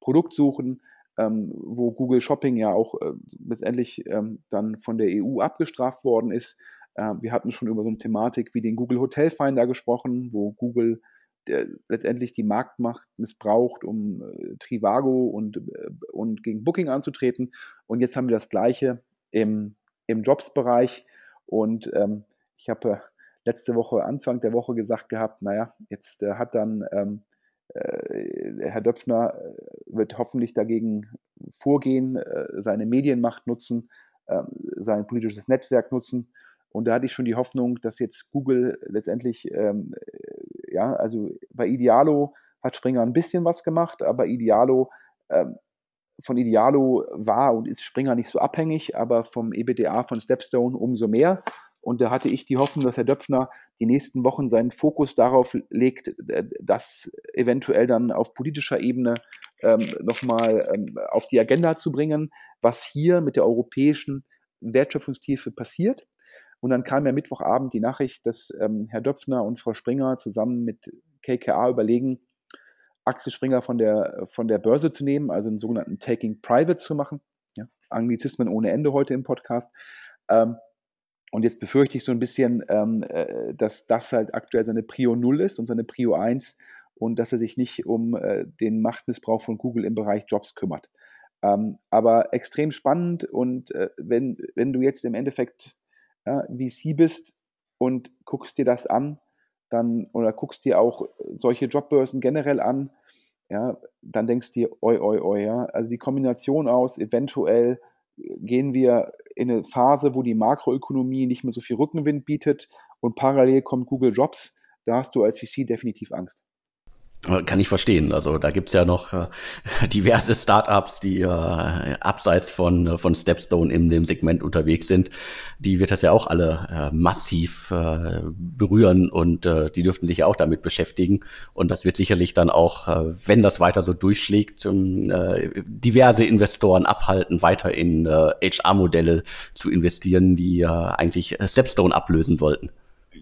Produktsuchen. ähm, wo Google Shopping ja auch äh, letztendlich ähm, dann von der EU abgestraft worden ist. Äh, wir hatten schon über so eine Thematik wie den Google Hotel Finder gesprochen, wo Google der letztendlich die Marktmacht missbraucht, um äh, Trivago und, äh, und gegen Booking anzutreten. Und jetzt haben wir das Gleiche im, im Jobs-Bereich. Und ähm, ich habe äh, letzte Woche, Anfang der Woche gesagt gehabt, naja, jetzt äh, hat dann ähm, äh, Herr Döpfner äh, wird hoffentlich dagegen vorgehen, seine Medienmacht nutzen, ähm, sein politisches Netzwerk nutzen. Und da hatte ich schon die Hoffnung, dass jetzt Google letztendlich ähm, ja, also bei Idealo hat Springer ein bisschen was gemacht, aber Idealo, ähm, von Idealo war und ist Springer nicht so abhängig, aber vom EBDA von Stepstone umso mehr. Und da hatte ich die Hoffnung, dass Herr Döpfner die nächsten Wochen seinen Fokus darauf legt, äh, das eventuell dann auf politischer Ebene ähm, nochmal ähm, auf die Agenda zu bringen, was hier mit der europäischen Wertschöpfungstiefe passiert. Und dann kam ja Mittwochabend die Nachricht, dass ähm, Herr Döpfner und Frau Springer zusammen mit KKA überlegen, Axel Springer von der, von der Börse zu nehmen, also einen sogenannten Taking Private zu machen. Ja, Anglizismen ohne Ende heute im Podcast. Ähm, und jetzt befürchte ich so ein bisschen, ähm, äh, dass das halt aktuell seine Prio 0 ist und seine Prio 1 und dass er sich nicht um äh, den Machtmissbrauch von Google im Bereich Jobs kümmert. Ähm, aber extrem spannend und äh, wenn, wenn du jetzt im Endeffekt ja, VC bist und guckst dir das an, dann oder guckst dir auch solche Jobbörsen generell an, ja, dann denkst du dir, oi, oi, oi, ja. Also die Kombination aus, eventuell gehen wir in eine Phase, wo die Makroökonomie nicht mehr so viel Rückenwind bietet und parallel kommt Google Jobs, da hast du als VC definitiv Angst. Kann ich verstehen. Also da gibt's ja noch äh, diverse Startups, die äh, abseits von, äh, von Stepstone in dem Segment unterwegs sind. Die wird das ja auch alle äh, massiv äh, berühren und äh, die dürften sich ja auch damit beschäftigen. Und das wird sicherlich dann auch, äh, wenn das weiter so durchschlägt, ähm, äh, diverse Investoren abhalten, weiter in äh, HR-Modelle zu investieren, die äh, eigentlich Stepstone ablösen wollten.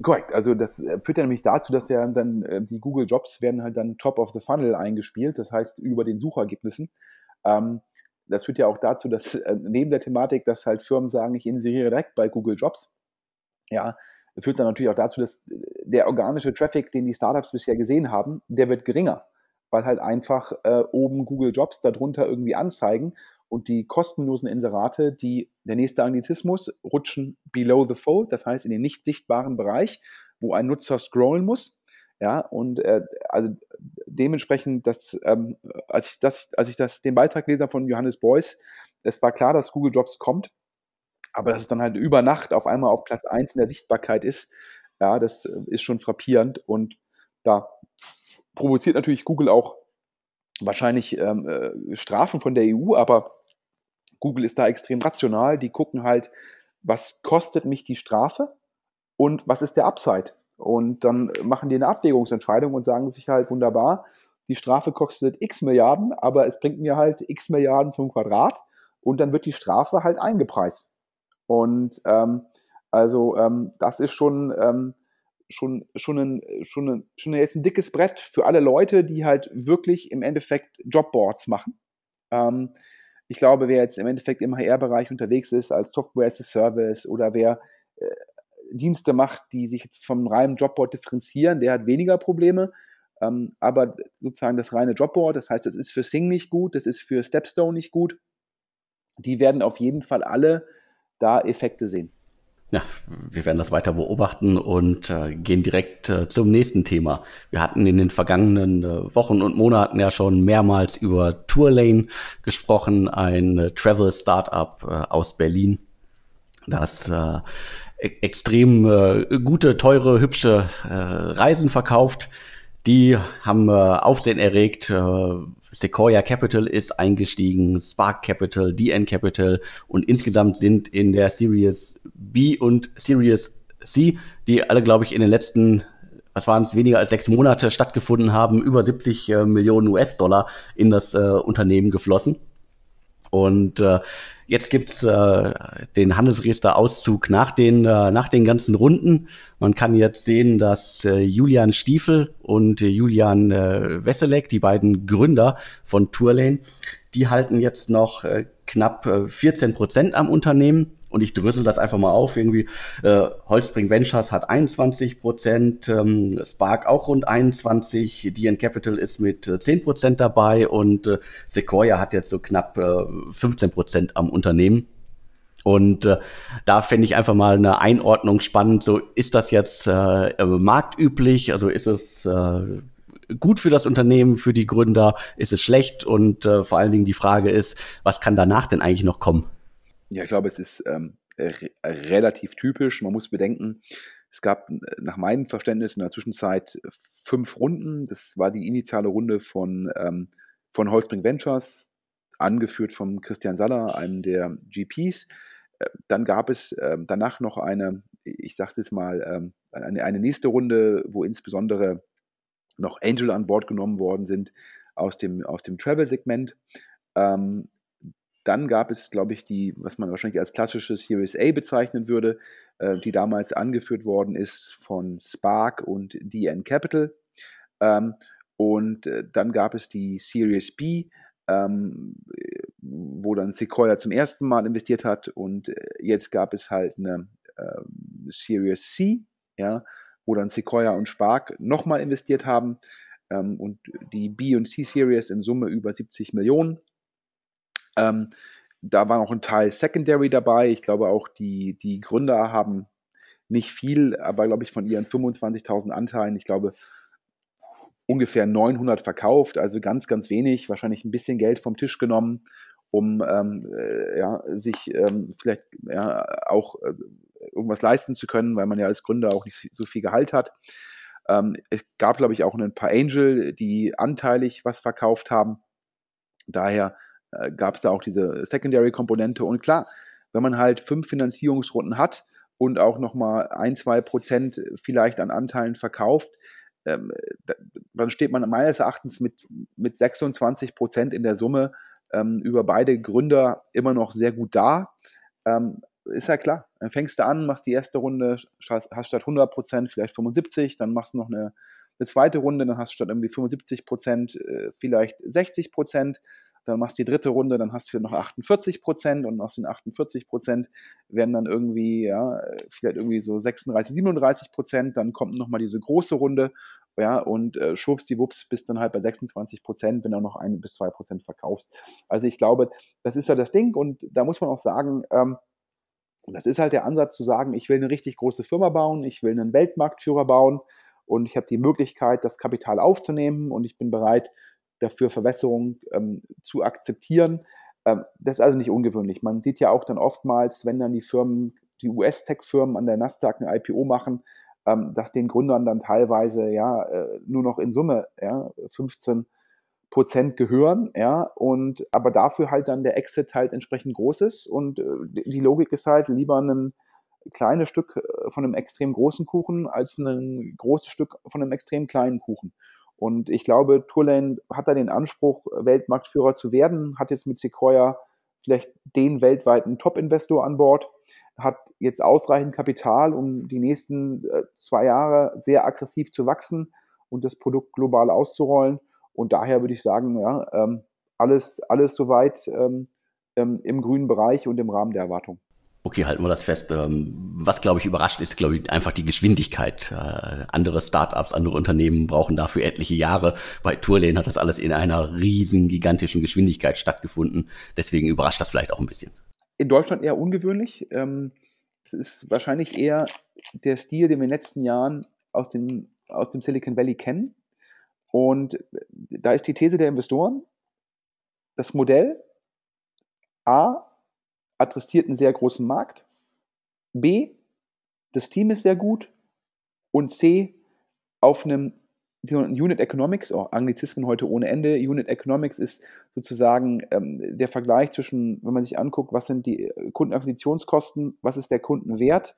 Korrekt, also das äh, führt ja nämlich dazu, dass ja dann äh, die Google Jobs werden halt dann top of the funnel eingespielt, das heißt über den Suchergebnissen. Ähm, das führt ja auch dazu, dass äh, neben der Thematik, dass halt Firmen sagen, ich inseriere direkt bei Google Jobs, ja, führt dann natürlich auch dazu, dass der organische Traffic, den die Startups bisher gesehen haben, der wird geringer, weil halt einfach äh, oben Google Jobs darunter irgendwie anzeigen und die kostenlosen Inserate, die der nächste Anglizismus, rutschen below the fold, das heißt in den nicht sichtbaren Bereich, wo ein Nutzer scrollen muss. Ja, und äh, also dementsprechend, dass, ähm, als ich das, als ich das, den Beitrag lese von Johannes Beuys, es war klar, dass Google Jobs kommt, aber dass es dann halt über Nacht auf einmal auf Platz 1 in der Sichtbarkeit ist, ja, das äh, ist schon frappierend und da provoziert natürlich Google auch wahrscheinlich ähm, äh, Strafen von der EU, aber Google ist da extrem rational. Die gucken halt, was kostet mich die Strafe und was ist der Upside. Und dann machen die eine Abwägungsentscheidung und sagen sich halt wunderbar, die Strafe kostet x Milliarden, aber es bringt mir halt x Milliarden zum Quadrat und dann wird die Strafe halt eingepreist. Und ähm, also ähm, das ist schon, ähm, schon, schon, ein, schon, ein, schon jetzt ein dickes Brett für alle Leute, die halt wirklich im Endeffekt Jobboards machen. Ähm, ich glaube, wer jetzt im Endeffekt im HR-Bereich unterwegs ist, als Software as a Service oder wer äh, Dienste macht, die sich jetzt vom reinen Jobboard differenzieren, der hat weniger Probleme. Ähm, aber sozusagen das reine Jobboard, das heißt, das ist für Sing nicht gut, das ist für Stepstone nicht gut. Die werden auf jeden Fall alle da Effekte sehen. Ja, wir werden das weiter beobachten und äh, gehen direkt äh, zum nächsten Thema. Wir hatten in den vergangenen äh, Wochen und Monaten ja schon mehrmals über Tourlane gesprochen, ein äh, Travel Startup äh, aus Berlin, das äh, e extrem gute, teure, hübsche Reisen verkauft. Die haben Aufsehen erregt, Sequoia Capital ist eingestiegen, Spark Capital, DN Capital und insgesamt sind in der Series B und Series C, die alle, glaube ich, in den letzten, was waren es, weniger als sechs Monate stattgefunden haben, über 70 äh, Millionen US-Dollar in das äh, Unternehmen geflossen. Und äh, jetzt gibt's äh, den Handelsregister-Auszug nach den, äh, nach den ganzen Runden. Man kann jetzt sehen, dass äh, Julian Stiefel und äh, Julian äh, Wesselek, die beiden Gründer von Tourlane, die halten jetzt noch äh, knapp äh, 14 Prozent am Unternehmen. Und ich drösel das einfach mal auf. Irgendwie äh, Holzbring Ventures hat 21 Prozent, ähm, Spark auch rund 21, DN Capital ist mit äh, 10 Prozent dabei und äh, Sequoia hat jetzt so knapp äh, 15 Prozent am Unternehmen. Und äh, da fände ich einfach mal eine Einordnung spannend. So, ist das jetzt äh, marktüblich? Also ist es äh, gut für das Unternehmen, für die Gründer? Ist es schlecht? Und äh, vor allen Dingen die Frage ist, was kann danach denn eigentlich noch kommen? Ja, ich glaube, es ist ähm, re relativ typisch. Man muss bedenken, es gab äh, nach meinem Verständnis in der Zwischenzeit fünf Runden. Das war die initiale Runde von, ähm, von Holzbring Ventures, angeführt von Christian Saller, einem der GPs. Äh, dann gab es äh, danach noch eine, ich sage es mal, ähm, eine, eine nächste Runde, wo insbesondere noch Angel an Bord genommen worden sind aus dem, aus dem Travel-Segment. Ähm, dann gab es, glaube ich, die, was man wahrscheinlich als klassische Series A bezeichnen würde, äh, die damals angeführt worden ist von Spark und DN Capital. Ähm, und äh, dann gab es die Series B, ähm, wo dann Sequoia zum ersten Mal investiert hat. Und äh, jetzt gab es halt eine ähm, Series C, ja, wo dann Sequoia und Spark nochmal investiert haben. Ähm, und die B und C Series in Summe über 70 Millionen. Ähm, da war noch ein Teil Secondary dabei. Ich glaube auch, die, die Gründer haben nicht viel, aber glaube ich von ihren 25.000 Anteilen, ich glaube ungefähr 900 verkauft, also ganz, ganz wenig, wahrscheinlich ein bisschen Geld vom Tisch genommen, um ähm, äh, ja, sich ähm, vielleicht ja, auch äh, irgendwas leisten zu können, weil man ja als Gründer auch nicht so viel Gehalt hat. Ähm, es gab, glaube ich, auch ein paar Angel, die anteilig was verkauft haben. Daher äh, gab es da auch diese Secondary-Komponente. Und klar, wenn man halt fünf Finanzierungsrunden hat und auch nochmal ein, zwei Prozent vielleicht an Anteilen verkauft, ähm, dann steht man meines Erachtens mit, mit 26 Prozent in der Summe ähm, über beide Gründer immer noch sehr gut da. Ähm, ist ja klar, dann fängst du an, machst die erste Runde, hast statt 100 Prozent vielleicht 75, dann machst du noch eine, eine zweite Runde, dann hast du statt irgendwie 75 Prozent äh, vielleicht 60 Prozent dann machst du die dritte Runde, dann hast du noch 48 Prozent und aus den 48 Prozent werden dann irgendwie, ja, vielleicht irgendwie so 36, 37 Prozent, dann kommt nochmal diese große Runde, ja, und äh, schwuppsdiwupps bist dann halt bei 26 Prozent, wenn du noch ein bis zwei Prozent verkaufst. Also ich glaube, das ist ja das Ding und da muss man auch sagen, ähm, das ist halt der Ansatz zu sagen, ich will eine richtig große Firma bauen, ich will einen Weltmarktführer bauen und ich habe die Möglichkeit, das Kapital aufzunehmen und ich bin bereit, dafür Verwässerung ähm, zu akzeptieren. Ähm, das ist also nicht ungewöhnlich. Man sieht ja auch dann oftmals, wenn dann die Firmen, die US-Tech-Firmen an der Nasdaq eine IPO machen, ähm, dass den Gründern dann teilweise ja äh, nur noch in Summe ja, 15 Prozent gehören, ja, und aber dafür halt dann der Exit halt entsprechend groß ist. Und äh, die Logik ist halt lieber ein kleines Stück äh, von einem extrem großen Kuchen als ein großes Stück von einem extrem kleinen Kuchen. Und ich glaube, Tourlane hat da den Anspruch, Weltmarktführer zu werden, hat jetzt mit Sequoia vielleicht den weltweiten Top-Investor an Bord, hat jetzt ausreichend Kapital, um die nächsten äh, zwei Jahre sehr aggressiv zu wachsen und das Produkt global auszurollen. Und daher würde ich sagen, ja, ähm, alles, alles soweit ähm, ähm, im grünen Bereich und im Rahmen der Erwartung. Okay, halten wir das fest. Ähm, was, glaube ich, überrascht ist, glaube ich, einfach die Geschwindigkeit. Äh, andere Startups, andere Unternehmen brauchen dafür etliche Jahre. Bei Tourlane hat das alles in einer riesen, gigantischen Geschwindigkeit stattgefunden. Deswegen überrascht das vielleicht auch ein bisschen. In Deutschland eher ungewöhnlich. Ähm, es ist wahrscheinlich eher der Stil, den wir in den letzten Jahren aus, den, aus dem Silicon Valley kennen. Und da ist die These der Investoren, das Modell A adressiert einen sehr großen Markt. B, das Team ist sehr gut. Und C, auf einem Unit Economics, auch Anglizismen heute ohne Ende. Unit Economics ist sozusagen ähm, der Vergleich zwischen, wenn man sich anguckt, was sind die äh, Kundenakquisitionskosten, was ist der Kundenwert,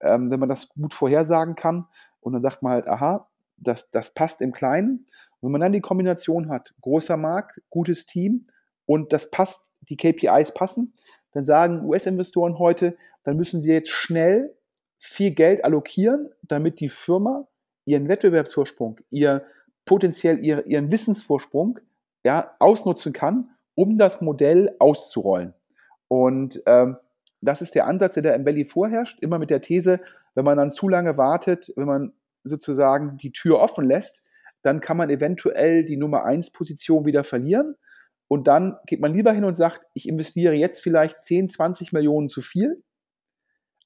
ähm, wenn man das gut vorhersagen kann. Und dann sagt man halt, aha, das, das passt im Kleinen. Und wenn man dann die Kombination hat, großer Markt, gutes Team und das passt, die KPIs passen, dann sagen US-Investoren heute, dann müssen wir jetzt schnell viel Geld allokieren, damit die Firma ihren Wettbewerbsvorsprung, ihr potenziell ihr, ihren Wissensvorsprung ja, ausnutzen kann um das Modell auszurollen. Und ähm, das ist der Ansatz, der da im Valley vorherrscht, immer mit der These, wenn man dann zu lange wartet, wenn man sozusagen die Tür offen lässt, dann kann man eventuell die Nummer 1 Position wieder verlieren. Und dann geht man lieber hin und sagt, ich investiere jetzt vielleicht 10, 20 Millionen zu viel,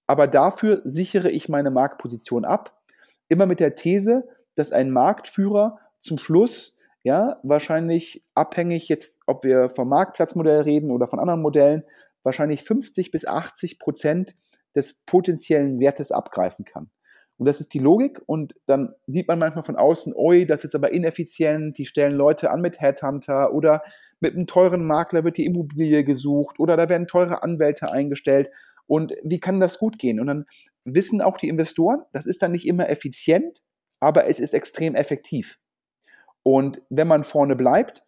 aber dafür sichere ich meine Marktposition ab. Immer mit der These, dass ein Marktführer zum Schluss, ja, wahrscheinlich abhängig jetzt, ob wir vom Marktplatzmodell reden oder von anderen Modellen, wahrscheinlich 50 bis 80 Prozent des potenziellen Wertes abgreifen kann. Und das ist die Logik. Und dann sieht man manchmal von außen, oi, das ist aber ineffizient, die stellen Leute an mit Headhunter oder mit einem teuren Makler wird die Immobilie gesucht oder da werden teure Anwälte eingestellt. Und wie kann das gut gehen? Und dann wissen auch die Investoren, das ist dann nicht immer effizient, aber es ist extrem effektiv. Und wenn man vorne bleibt,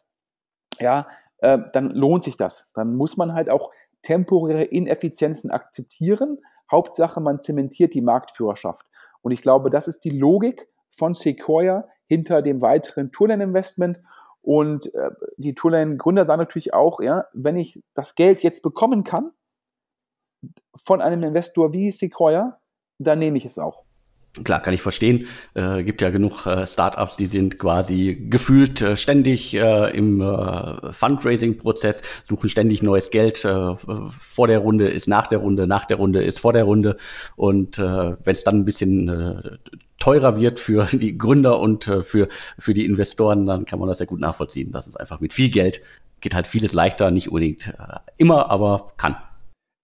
ja, äh, dann lohnt sich das. Dann muss man halt auch temporäre Ineffizienzen akzeptieren. Hauptsache, man zementiert die Marktführerschaft. Und ich glaube, das ist die Logik von Sequoia hinter dem weiteren Tourline-Investment. Und äh, die Tourline-Gründer sagen natürlich auch, ja, wenn ich das Geld jetzt bekommen kann von einem Investor wie Sequoia, dann nehme ich es auch. Klar, kann ich verstehen. Äh, gibt ja genug äh, Startups, die sind quasi gefühlt äh, ständig äh, im äh, Fundraising-Prozess, suchen ständig neues Geld. Äh, vor der Runde ist nach der Runde, nach der Runde ist vor der Runde. Und äh, wenn es dann ein bisschen äh, teurer wird für die Gründer und äh, für, für die Investoren, dann kann man das ja gut nachvollziehen. Das ist einfach mit viel Geld geht halt vieles leichter, nicht unbedingt äh, immer, aber kann.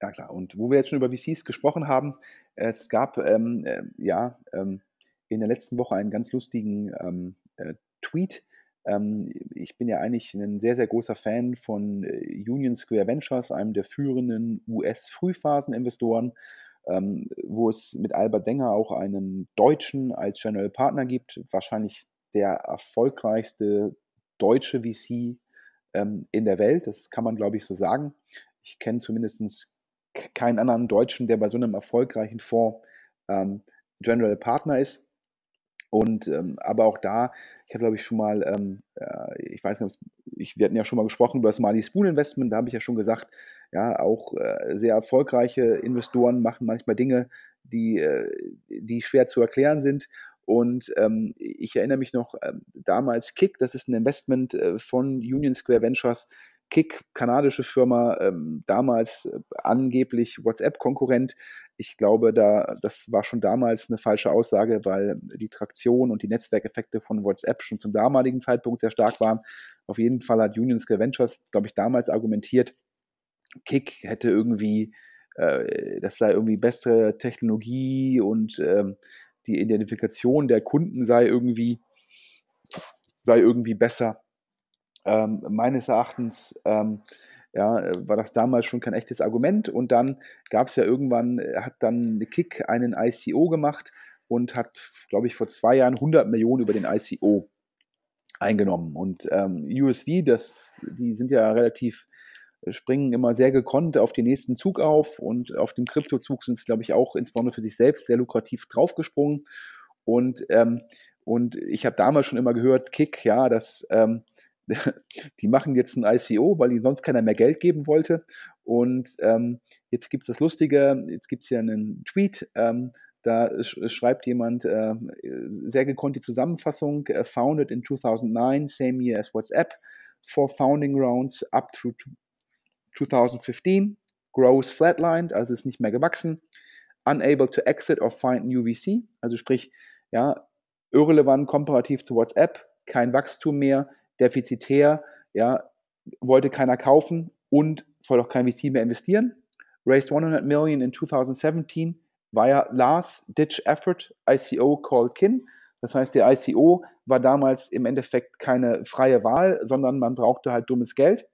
Ja klar, und wo wir jetzt schon über VCs gesprochen haben, es gab ähm, äh, ja ähm, in der letzten Woche einen ganz lustigen ähm, äh, Tweet. Ähm, ich bin ja eigentlich ein sehr, sehr großer Fan von äh, Union Square Ventures, einem der führenden US-Frühphaseninvestoren, ähm, wo es mit Albert Denger auch einen Deutschen als General Partner gibt, wahrscheinlich der erfolgreichste deutsche VC ähm, in der Welt. Das kann man, glaube ich, so sagen. Ich kenne zumindest keinen anderen Deutschen, der bei so einem erfolgreichen Fonds ähm, General Partner ist. Und ähm, aber auch da, ich hatte glaube ich schon mal, ähm, äh, ich weiß nicht, ich, wir hatten ja schon mal gesprochen über das Mali Spoon Investment, da habe ich ja schon gesagt, ja, auch äh, sehr erfolgreiche Investoren machen manchmal Dinge, die, äh, die schwer zu erklären sind. Und ähm, ich erinnere mich noch, äh, damals Kick, das ist ein Investment äh, von Union Square Ventures, Kick, kanadische Firma, ähm, damals äh, angeblich WhatsApp-Konkurrent. Ich glaube, da, das war schon damals eine falsche Aussage, weil die Traktion und die Netzwerkeffekte von WhatsApp schon zum damaligen Zeitpunkt sehr stark waren. Auf jeden Fall hat Union Square Ventures, glaube ich, damals argumentiert, Kick hätte irgendwie, äh, das sei irgendwie bessere Technologie und ähm, die Identifikation der Kunden sei irgendwie, sei irgendwie besser ähm, meines Erachtens ähm, ja, war das damals schon kein echtes Argument. Und dann gab es ja irgendwann, äh, hat dann Kick einen ICO gemacht und hat, glaube ich, vor zwei Jahren 100 Millionen über den ICO eingenommen. Und ähm, USV, das, die sind ja relativ, äh, springen immer sehr gekonnt auf den nächsten Zug auf und auf dem Kryptozug sind sie, glaube ich, auch insbesondere für sich selbst sehr lukrativ draufgesprungen. Und, ähm, und ich habe damals schon immer gehört, Kick, ja, das ähm, die machen jetzt ein ICO, weil ihnen sonst keiner mehr Geld geben wollte. Und ähm, jetzt gibt es das Lustige, jetzt gibt es hier einen Tweet, ähm, da sch schreibt jemand äh, sehr gekonnt die Zusammenfassung, uh, founded in 2009, same year as WhatsApp, for founding rounds up through 2015, grows flatlined, also ist nicht mehr gewachsen, unable to exit or find new VC, also sprich, ja, irrelevant komparativ zu WhatsApp, kein Wachstum mehr, defizitär, ja, wollte keiner kaufen und soll auch kein VC mehr investieren. Raised 100 million in 2017 via Last Ditch Effort ICO called KIN. Das heißt, der ICO war damals im Endeffekt keine freie Wahl, sondern man brauchte halt dummes Geld.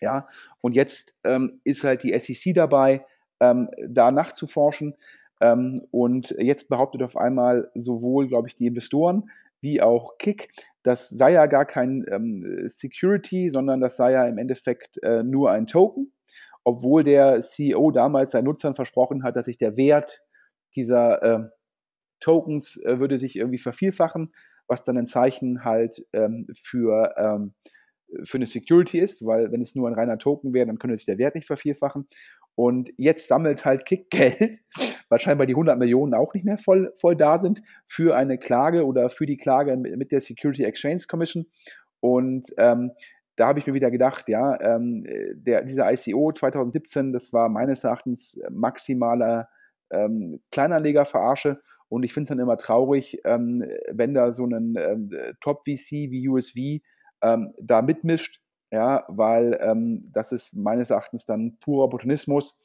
Ja, und jetzt ähm, ist halt die SEC dabei, ähm, da nachzuforschen. Ähm, und jetzt behauptet auf einmal sowohl, glaube ich, die Investoren wie auch Kick, das sei ja gar kein ähm, Security, sondern das sei ja im Endeffekt äh, nur ein Token, obwohl der CEO damals seinen Nutzern versprochen hat, dass sich der Wert dieser äh, Tokens äh, würde sich irgendwie vervielfachen, was dann ein Zeichen halt ähm, für, ähm, für eine Security ist, weil wenn es nur ein reiner Token wäre, dann könnte sich der Wert nicht vervielfachen. Und jetzt sammelt halt Kick Geld, weil scheinbar die 100 Millionen auch nicht mehr voll, voll da sind, für eine Klage oder für die Klage mit der Security Exchange Commission. Und ähm, da habe ich mir wieder gedacht, ja, ähm, der, dieser ICO 2017, das war meines Erachtens maximaler ähm, Kleinanlegerverarsche. Und ich finde es dann immer traurig, ähm, wenn da so ein ähm, Top-VC wie USV ähm, da mitmischt, ja, weil ähm, das ist meines Erachtens dann purer Opportunismus.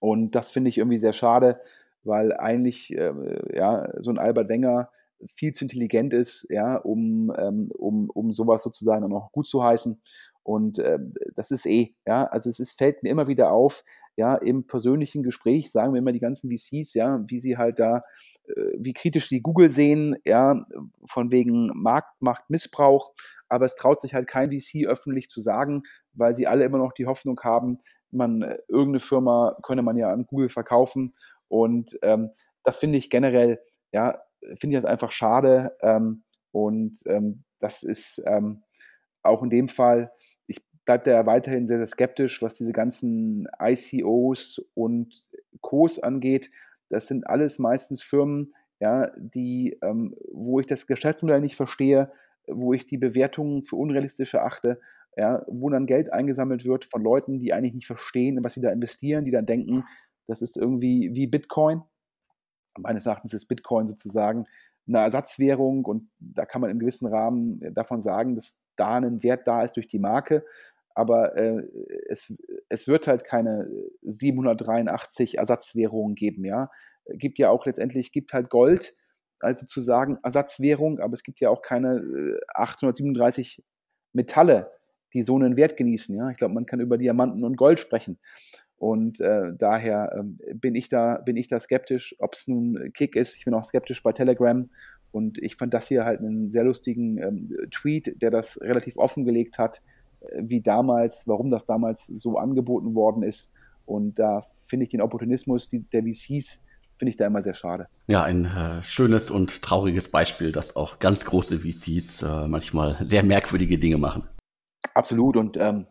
Und das finde ich irgendwie sehr schade, weil eigentlich äh, ja, so ein Albert Wenger viel zu intelligent ist, ja, um, ähm, um, um sowas sozusagen auch gut zu heißen. Und äh, das ist eh, ja, also es ist, fällt mir immer wieder auf, ja, im persönlichen Gespräch sagen wir immer die ganzen VCs, ja, wie sie halt da, äh, wie kritisch sie Google sehen, ja, von wegen Marktmachtmissbrauch, aber es traut sich halt kein VC öffentlich zu sagen, weil sie alle immer noch die Hoffnung haben, man, äh, irgendeine Firma könne man ja an Google verkaufen und ähm, das finde ich generell, ja, finde ich das einfach schade. Ähm, und ähm, das ist ähm, auch in dem Fall, ich bleibe da weiterhin sehr, sehr skeptisch, was diese ganzen ICOs und Co's angeht. Das sind alles meistens Firmen, ja, die, ähm, wo ich das Geschäftsmodell nicht verstehe, wo ich die Bewertungen für unrealistisch erachte, ja, wo dann Geld eingesammelt wird von Leuten, die eigentlich nicht verstehen, was sie da investieren, die dann denken, das ist irgendwie wie Bitcoin, meines Erachtens ist Bitcoin sozusagen eine Ersatzwährung und da kann man im gewissen Rahmen davon sagen, dass da ein Wert da ist durch die Marke. Aber äh, es, es wird halt keine 783 Ersatzwährungen geben, ja. Gibt ja auch letztendlich, gibt halt Gold als sozusagen Ersatzwährung, aber es gibt ja auch keine 837 äh, Metalle, die so einen Wert genießen, ja. Ich glaube, man kann über Diamanten und Gold sprechen. Und äh, daher äh, bin, ich da, bin ich da skeptisch, ob es nun Kick ist. Ich bin auch skeptisch bei Telegram. Und ich fand das hier halt einen sehr lustigen ähm, Tweet, der das relativ offengelegt hat, äh, wie damals, warum das damals so angeboten worden ist. Und da finde ich den Opportunismus die, der VCs, finde ich da immer sehr schade. Ja, ein äh, schönes und trauriges Beispiel, dass auch ganz große VCs äh, manchmal sehr merkwürdige Dinge machen. Absolut. Und ähm,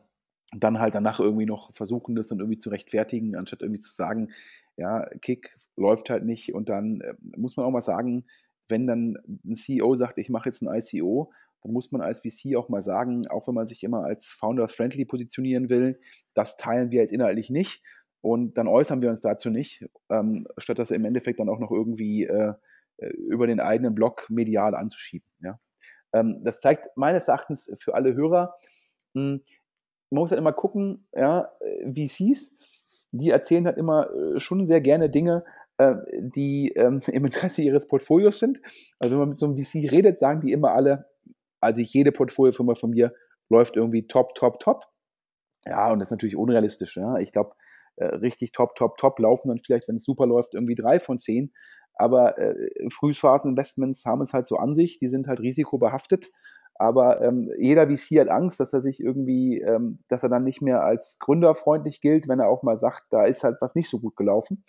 dann halt danach irgendwie noch versuchen, das dann irgendwie zu rechtfertigen, anstatt irgendwie zu sagen, ja, Kick läuft halt nicht. Und dann äh, muss man auch mal sagen, wenn dann ein CEO sagt, ich mache jetzt ein ICO, dann muss man als VC auch mal sagen, auch wenn man sich immer als Founders-Friendly positionieren will, das teilen wir jetzt inhaltlich nicht und dann äußern wir uns dazu nicht, ähm, statt das im Endeffekt dann auch noch irgendwie äh, äh über den eigenen Blog medial anzuschieben. Ja? Ähm, das zeigt meines Erachtens für alle Hörer, mh, hm, man muss halt immer gucken, ja, VCs, die erzählen halt immer äh, schon sehr gerne Dinge, äh, die ähm, im Interesse ihres Portfolios sind. Also wenn man mit so einem VC redet, sagen die immer alle, also jede Portfoliofirma von mir läuft irgendwie top, top, top. Ja, und das ist natürlich unrealistisch. Ja. Ich glaube, äh, richtig top, top, top laufen dann vielleicht, wenn es super läuft, irgendwie drei von zehn. Aber äh, Frühphasen-Investments haben es halt so an sich, die sind halt risikobehaftet. Aber ähm, jeder VC hat Angst, dass er sich irgendwie, ähm, dass er dann nicht mehr als gründerfreundlich gilt, wenn er auch mal sagt, da ist halt was nicht so gut gelaufen.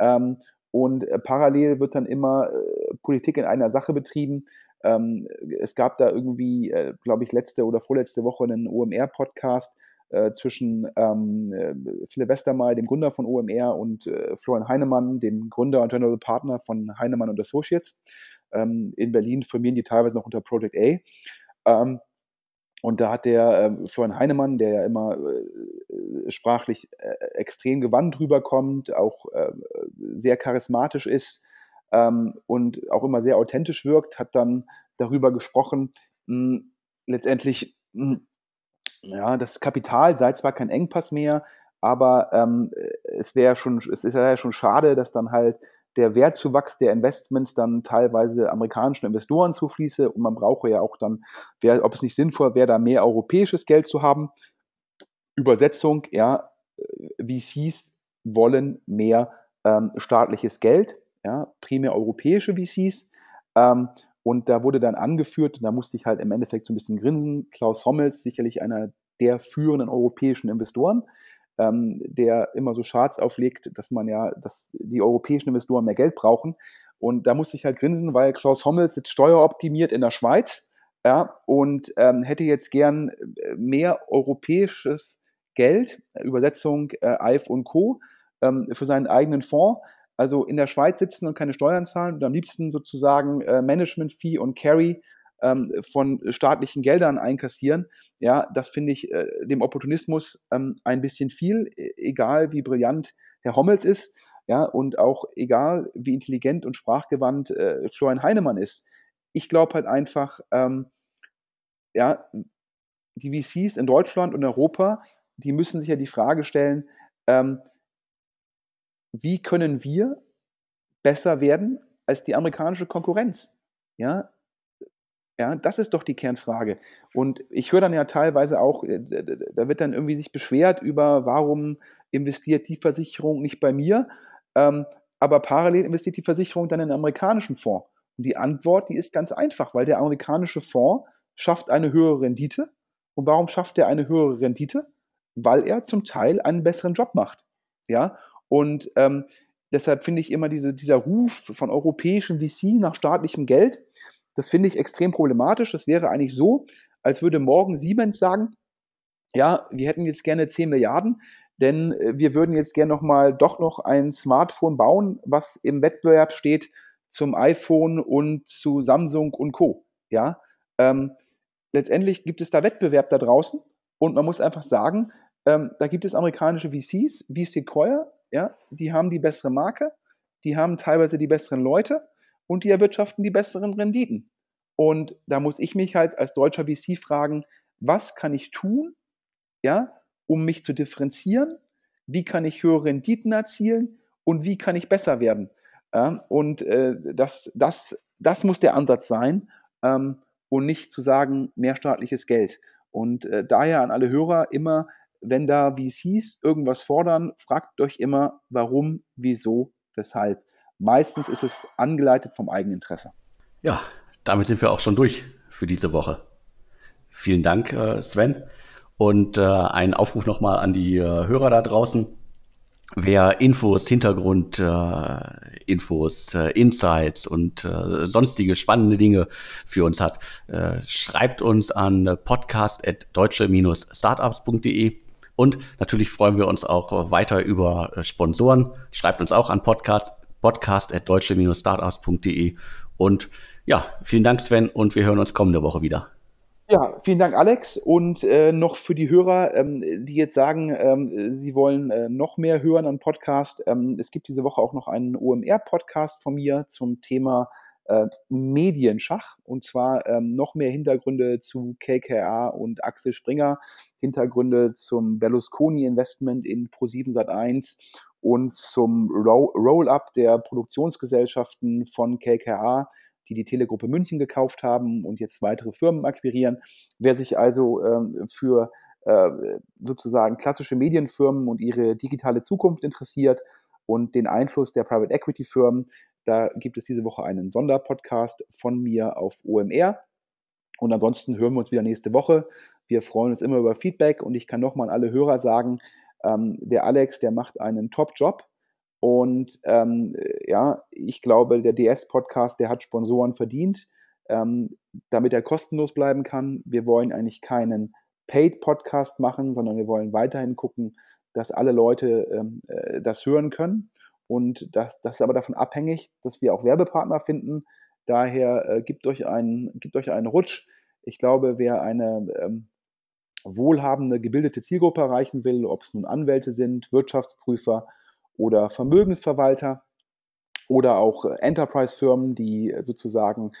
Ähm, und äh, parallel wird dann immer äh, Politik in einer Sache betrieben. Ähm, es gab da irgendwie, äh, glaube ich, letzte oder vorletzte Woche einen OMR-Podcast äh, zwischen ähm, äh, Philipp Westermeier, dem Gründer von OMR, und Florian Heinemann, dem Gründer und General Partner von Heinemann und Associates. Ähm, in Berlin firmieren die teilweise noch unter Project A. Ähm, und da hat der äh, Florian Heinemann, der ja immer äh, sprachlich äh, extrem gewandt rüberkommt, auch äh, sehr charismatisch ist ähm, und auch immer sehr authentisch wirkt, hat dann darüber gesprochen, mh, letztendlich, mh, ja, das Kapital sei zwar kein Engpass mehr, aber ähm, es wäre schon, es ist ja schon schade, dass dann halt der Wertzuwachs der Investments dann teilweise amerikanischen Investoren zufließe und man brauche ja auch dann, wär, ob es nicht sinnvoll wäre, da mehr europäisches Geld zu haben. Übersetzung, ja, äh, VCs wollen mehr ähm, staatliches Geld, ja, primär europäische VCs. Ähm, und da wurde dann angeführt, und da musste ich halt im Endeffekt so ein bisschen grinsen, Klaus Hommels, sicherlich einer der führenden europäischen Investoren, ähm, der immer so Charts auflegt, dass man ja, dass die europäischen Investoren mehr Geld brauchen. Und da musste ich halt grinsen, weil Klaus Hommels sitzt steueroptimiert in der Schweiz ja, und ähm, hätte jetzt gern äh, mehr europäisches Geld, Übersetzung äh, AIF und Co., ähm, für seinen eigenen Fonds. Also in der Schweiz sitzen und keine Steuern zahlen und am liebsten sozusagen äh, Management-Fee und Carry ähm, von staatlichen Geldern einkassieren. Ja, das finde ich äh, dem Opportunismus ähm, ein bisschen viel, e-, egal wie brillant Herr Hommels ist. Ja, und auch egal, wie intelligent und sprachgewandt äh, Florian Heinemann ist. Ich glaube halt einfach, ähm, ja, die VCs in Deutschland und Europa, die müssen sich ja die Frage stellen, ähm, wie können wir besser werden als die amerikanische Konkurrenz? Ja, ja, das ist doch die Kernfrage. Und ich höre dann ja teilweise auch, äh, da wird dann irgendwie sich beschwert über, warum investiert die Versicherung nicht bei mir, ähm, aber parallel investiert die Versicherung dann in einen amerikanischen Fonds. Und die Antwort, die ist ganz einfach, weil der amerikanische Fonds schafft eine höhere Rendite. Und warum schafft er eine höhere Rendite? Weil er zum Teil einen besseren Job macht. Ja, und ähm, deshalb finde ich immer diese, dieser Ruf von europäischen VC nach staatlichem Geld, das finde ich extrem problematisch. Das wäre eigentlich so, als würde morgen Siemens sagen, ja, wir hätten jetzt gerne 10 Milliarden, denn äh, wir würden jetzt gerne noch mal doch noch ein Smartphone bauen, was im Wettbewerb steht zum iPhone und zu Samsung und Co. Ja, ähm, letztendlich gibt es da Wettbewerb da draußen und man muss einfach sagen, ähm, da gibt es amerikanische VCs wie Sequoia, ja, die haben die bessere Marke, die haben teilweise die besseren Leute und die erwirtschaften die besseren Renditen. Und da muss ich mich halt als deutscher VC fragen, was kann ich tun, ja, um mich zu differenzieren? Wie kann ich höhere Renditen erzielen? Und wie kann ich besser werden? Ja, und äh, das, das, das muss der Ansatz sein ähm, und nicht zu sagen, mehr staatliches Geld. Und äh, daher an alle Hörer immer, wenn da VCs irgendwas fordern, fragt euch immer, warum, wieso, weshalb. Meistens ist es angeleitet vom Eigeninteresse. Ja, damit sind wir auch schon durch für diese Woche. Vielen Dank, äh, Sven. Und äh, ein Aufruf nochmal an die äh, Hörer da draußen. Wer Infos, Hintergrund, äh, Insights und sonstige spannende Dinge für uns hat, schreibt uns an podcast.deutsche-startups.de und natürlich freuen wir uns auch weiter über Sponsoren. Schreibt uns auch an podcast, podcast.deutsche-startups.de und ja, vielen Dank Sven und wir hören uns kommende Woche wieder. Ja, vielen Dank, Alex. Und äh, noch für die Hörer, ähm, die jetzt sagen, ähm, sie wollen äh, noch mehr hören an Podcast. Ähm, es gibt diese Woche auch noch einen OMR-Podcast von mir zum Thema äh, Medienschach. Und zwar ähm, noch mehr Hintergründe zu KKA und Axel Springer, Hintergründe zum Berlusconi-Investment in Pro7 Sat1 und zum Roll-up der Produktionsgesellschaften von KKA die die Telegruppe München gekauft haben und jetzt weitere Firmen akquirieren. Wer sich also ähm, für äh, sozusagen klassische Medienfirmen und ihre digitale Zukunft interessiert und den Einfluss der Private Equity Firmen, da gibt es diese Woche einen Sonderpodcast von mir auf OMR. Und ansonsten hören wir uns wieder nächste Woche. Wir freuen uns immer über Feedback und ich kann nochmal an alle Hörer sagen, ähm, der Alex, der macht einen Top-Job und ähm, ja, ich glaube, der DS-Podcast, der hat Sponsoren verdient, ähm, damit er kostenlos bleiben kann. Wir wollen eigentlich keinen Paid-Podcast machen, sondern wir wollen weiterhin gucken, dass alle Leute ähm, äh, das hören können. Und das, das ist aber davon abhängig, dass wir auch Werbepartner finden. Daher äh, gibt, euch einen, gibt euch einen Rutsch. Ich glaube, wer eine ähm, wohlhabende, gebildete Zielgruppe erreichen will, ob es nun Anwälte sind, Wirtschaftsprüfer, oder Vermögensverwalter oder auch äh, Enterprise-Firmen, die äh, sozusagen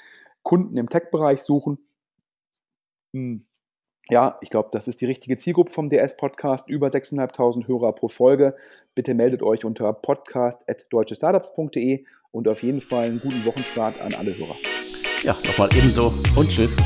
Kunden im Tech-Bereich suchen. Hm. Ja, ich glaube, das ist die richtige Zielgruppe vom DS-Podcast. Über 6.500 Hörer pro Folge. Bitte meldet euch unter podcast.deutschestartups.de und auf jeden Fall einen guten Wochenstart an alle Hörer. Ja, nochmal ebenso und tschüss.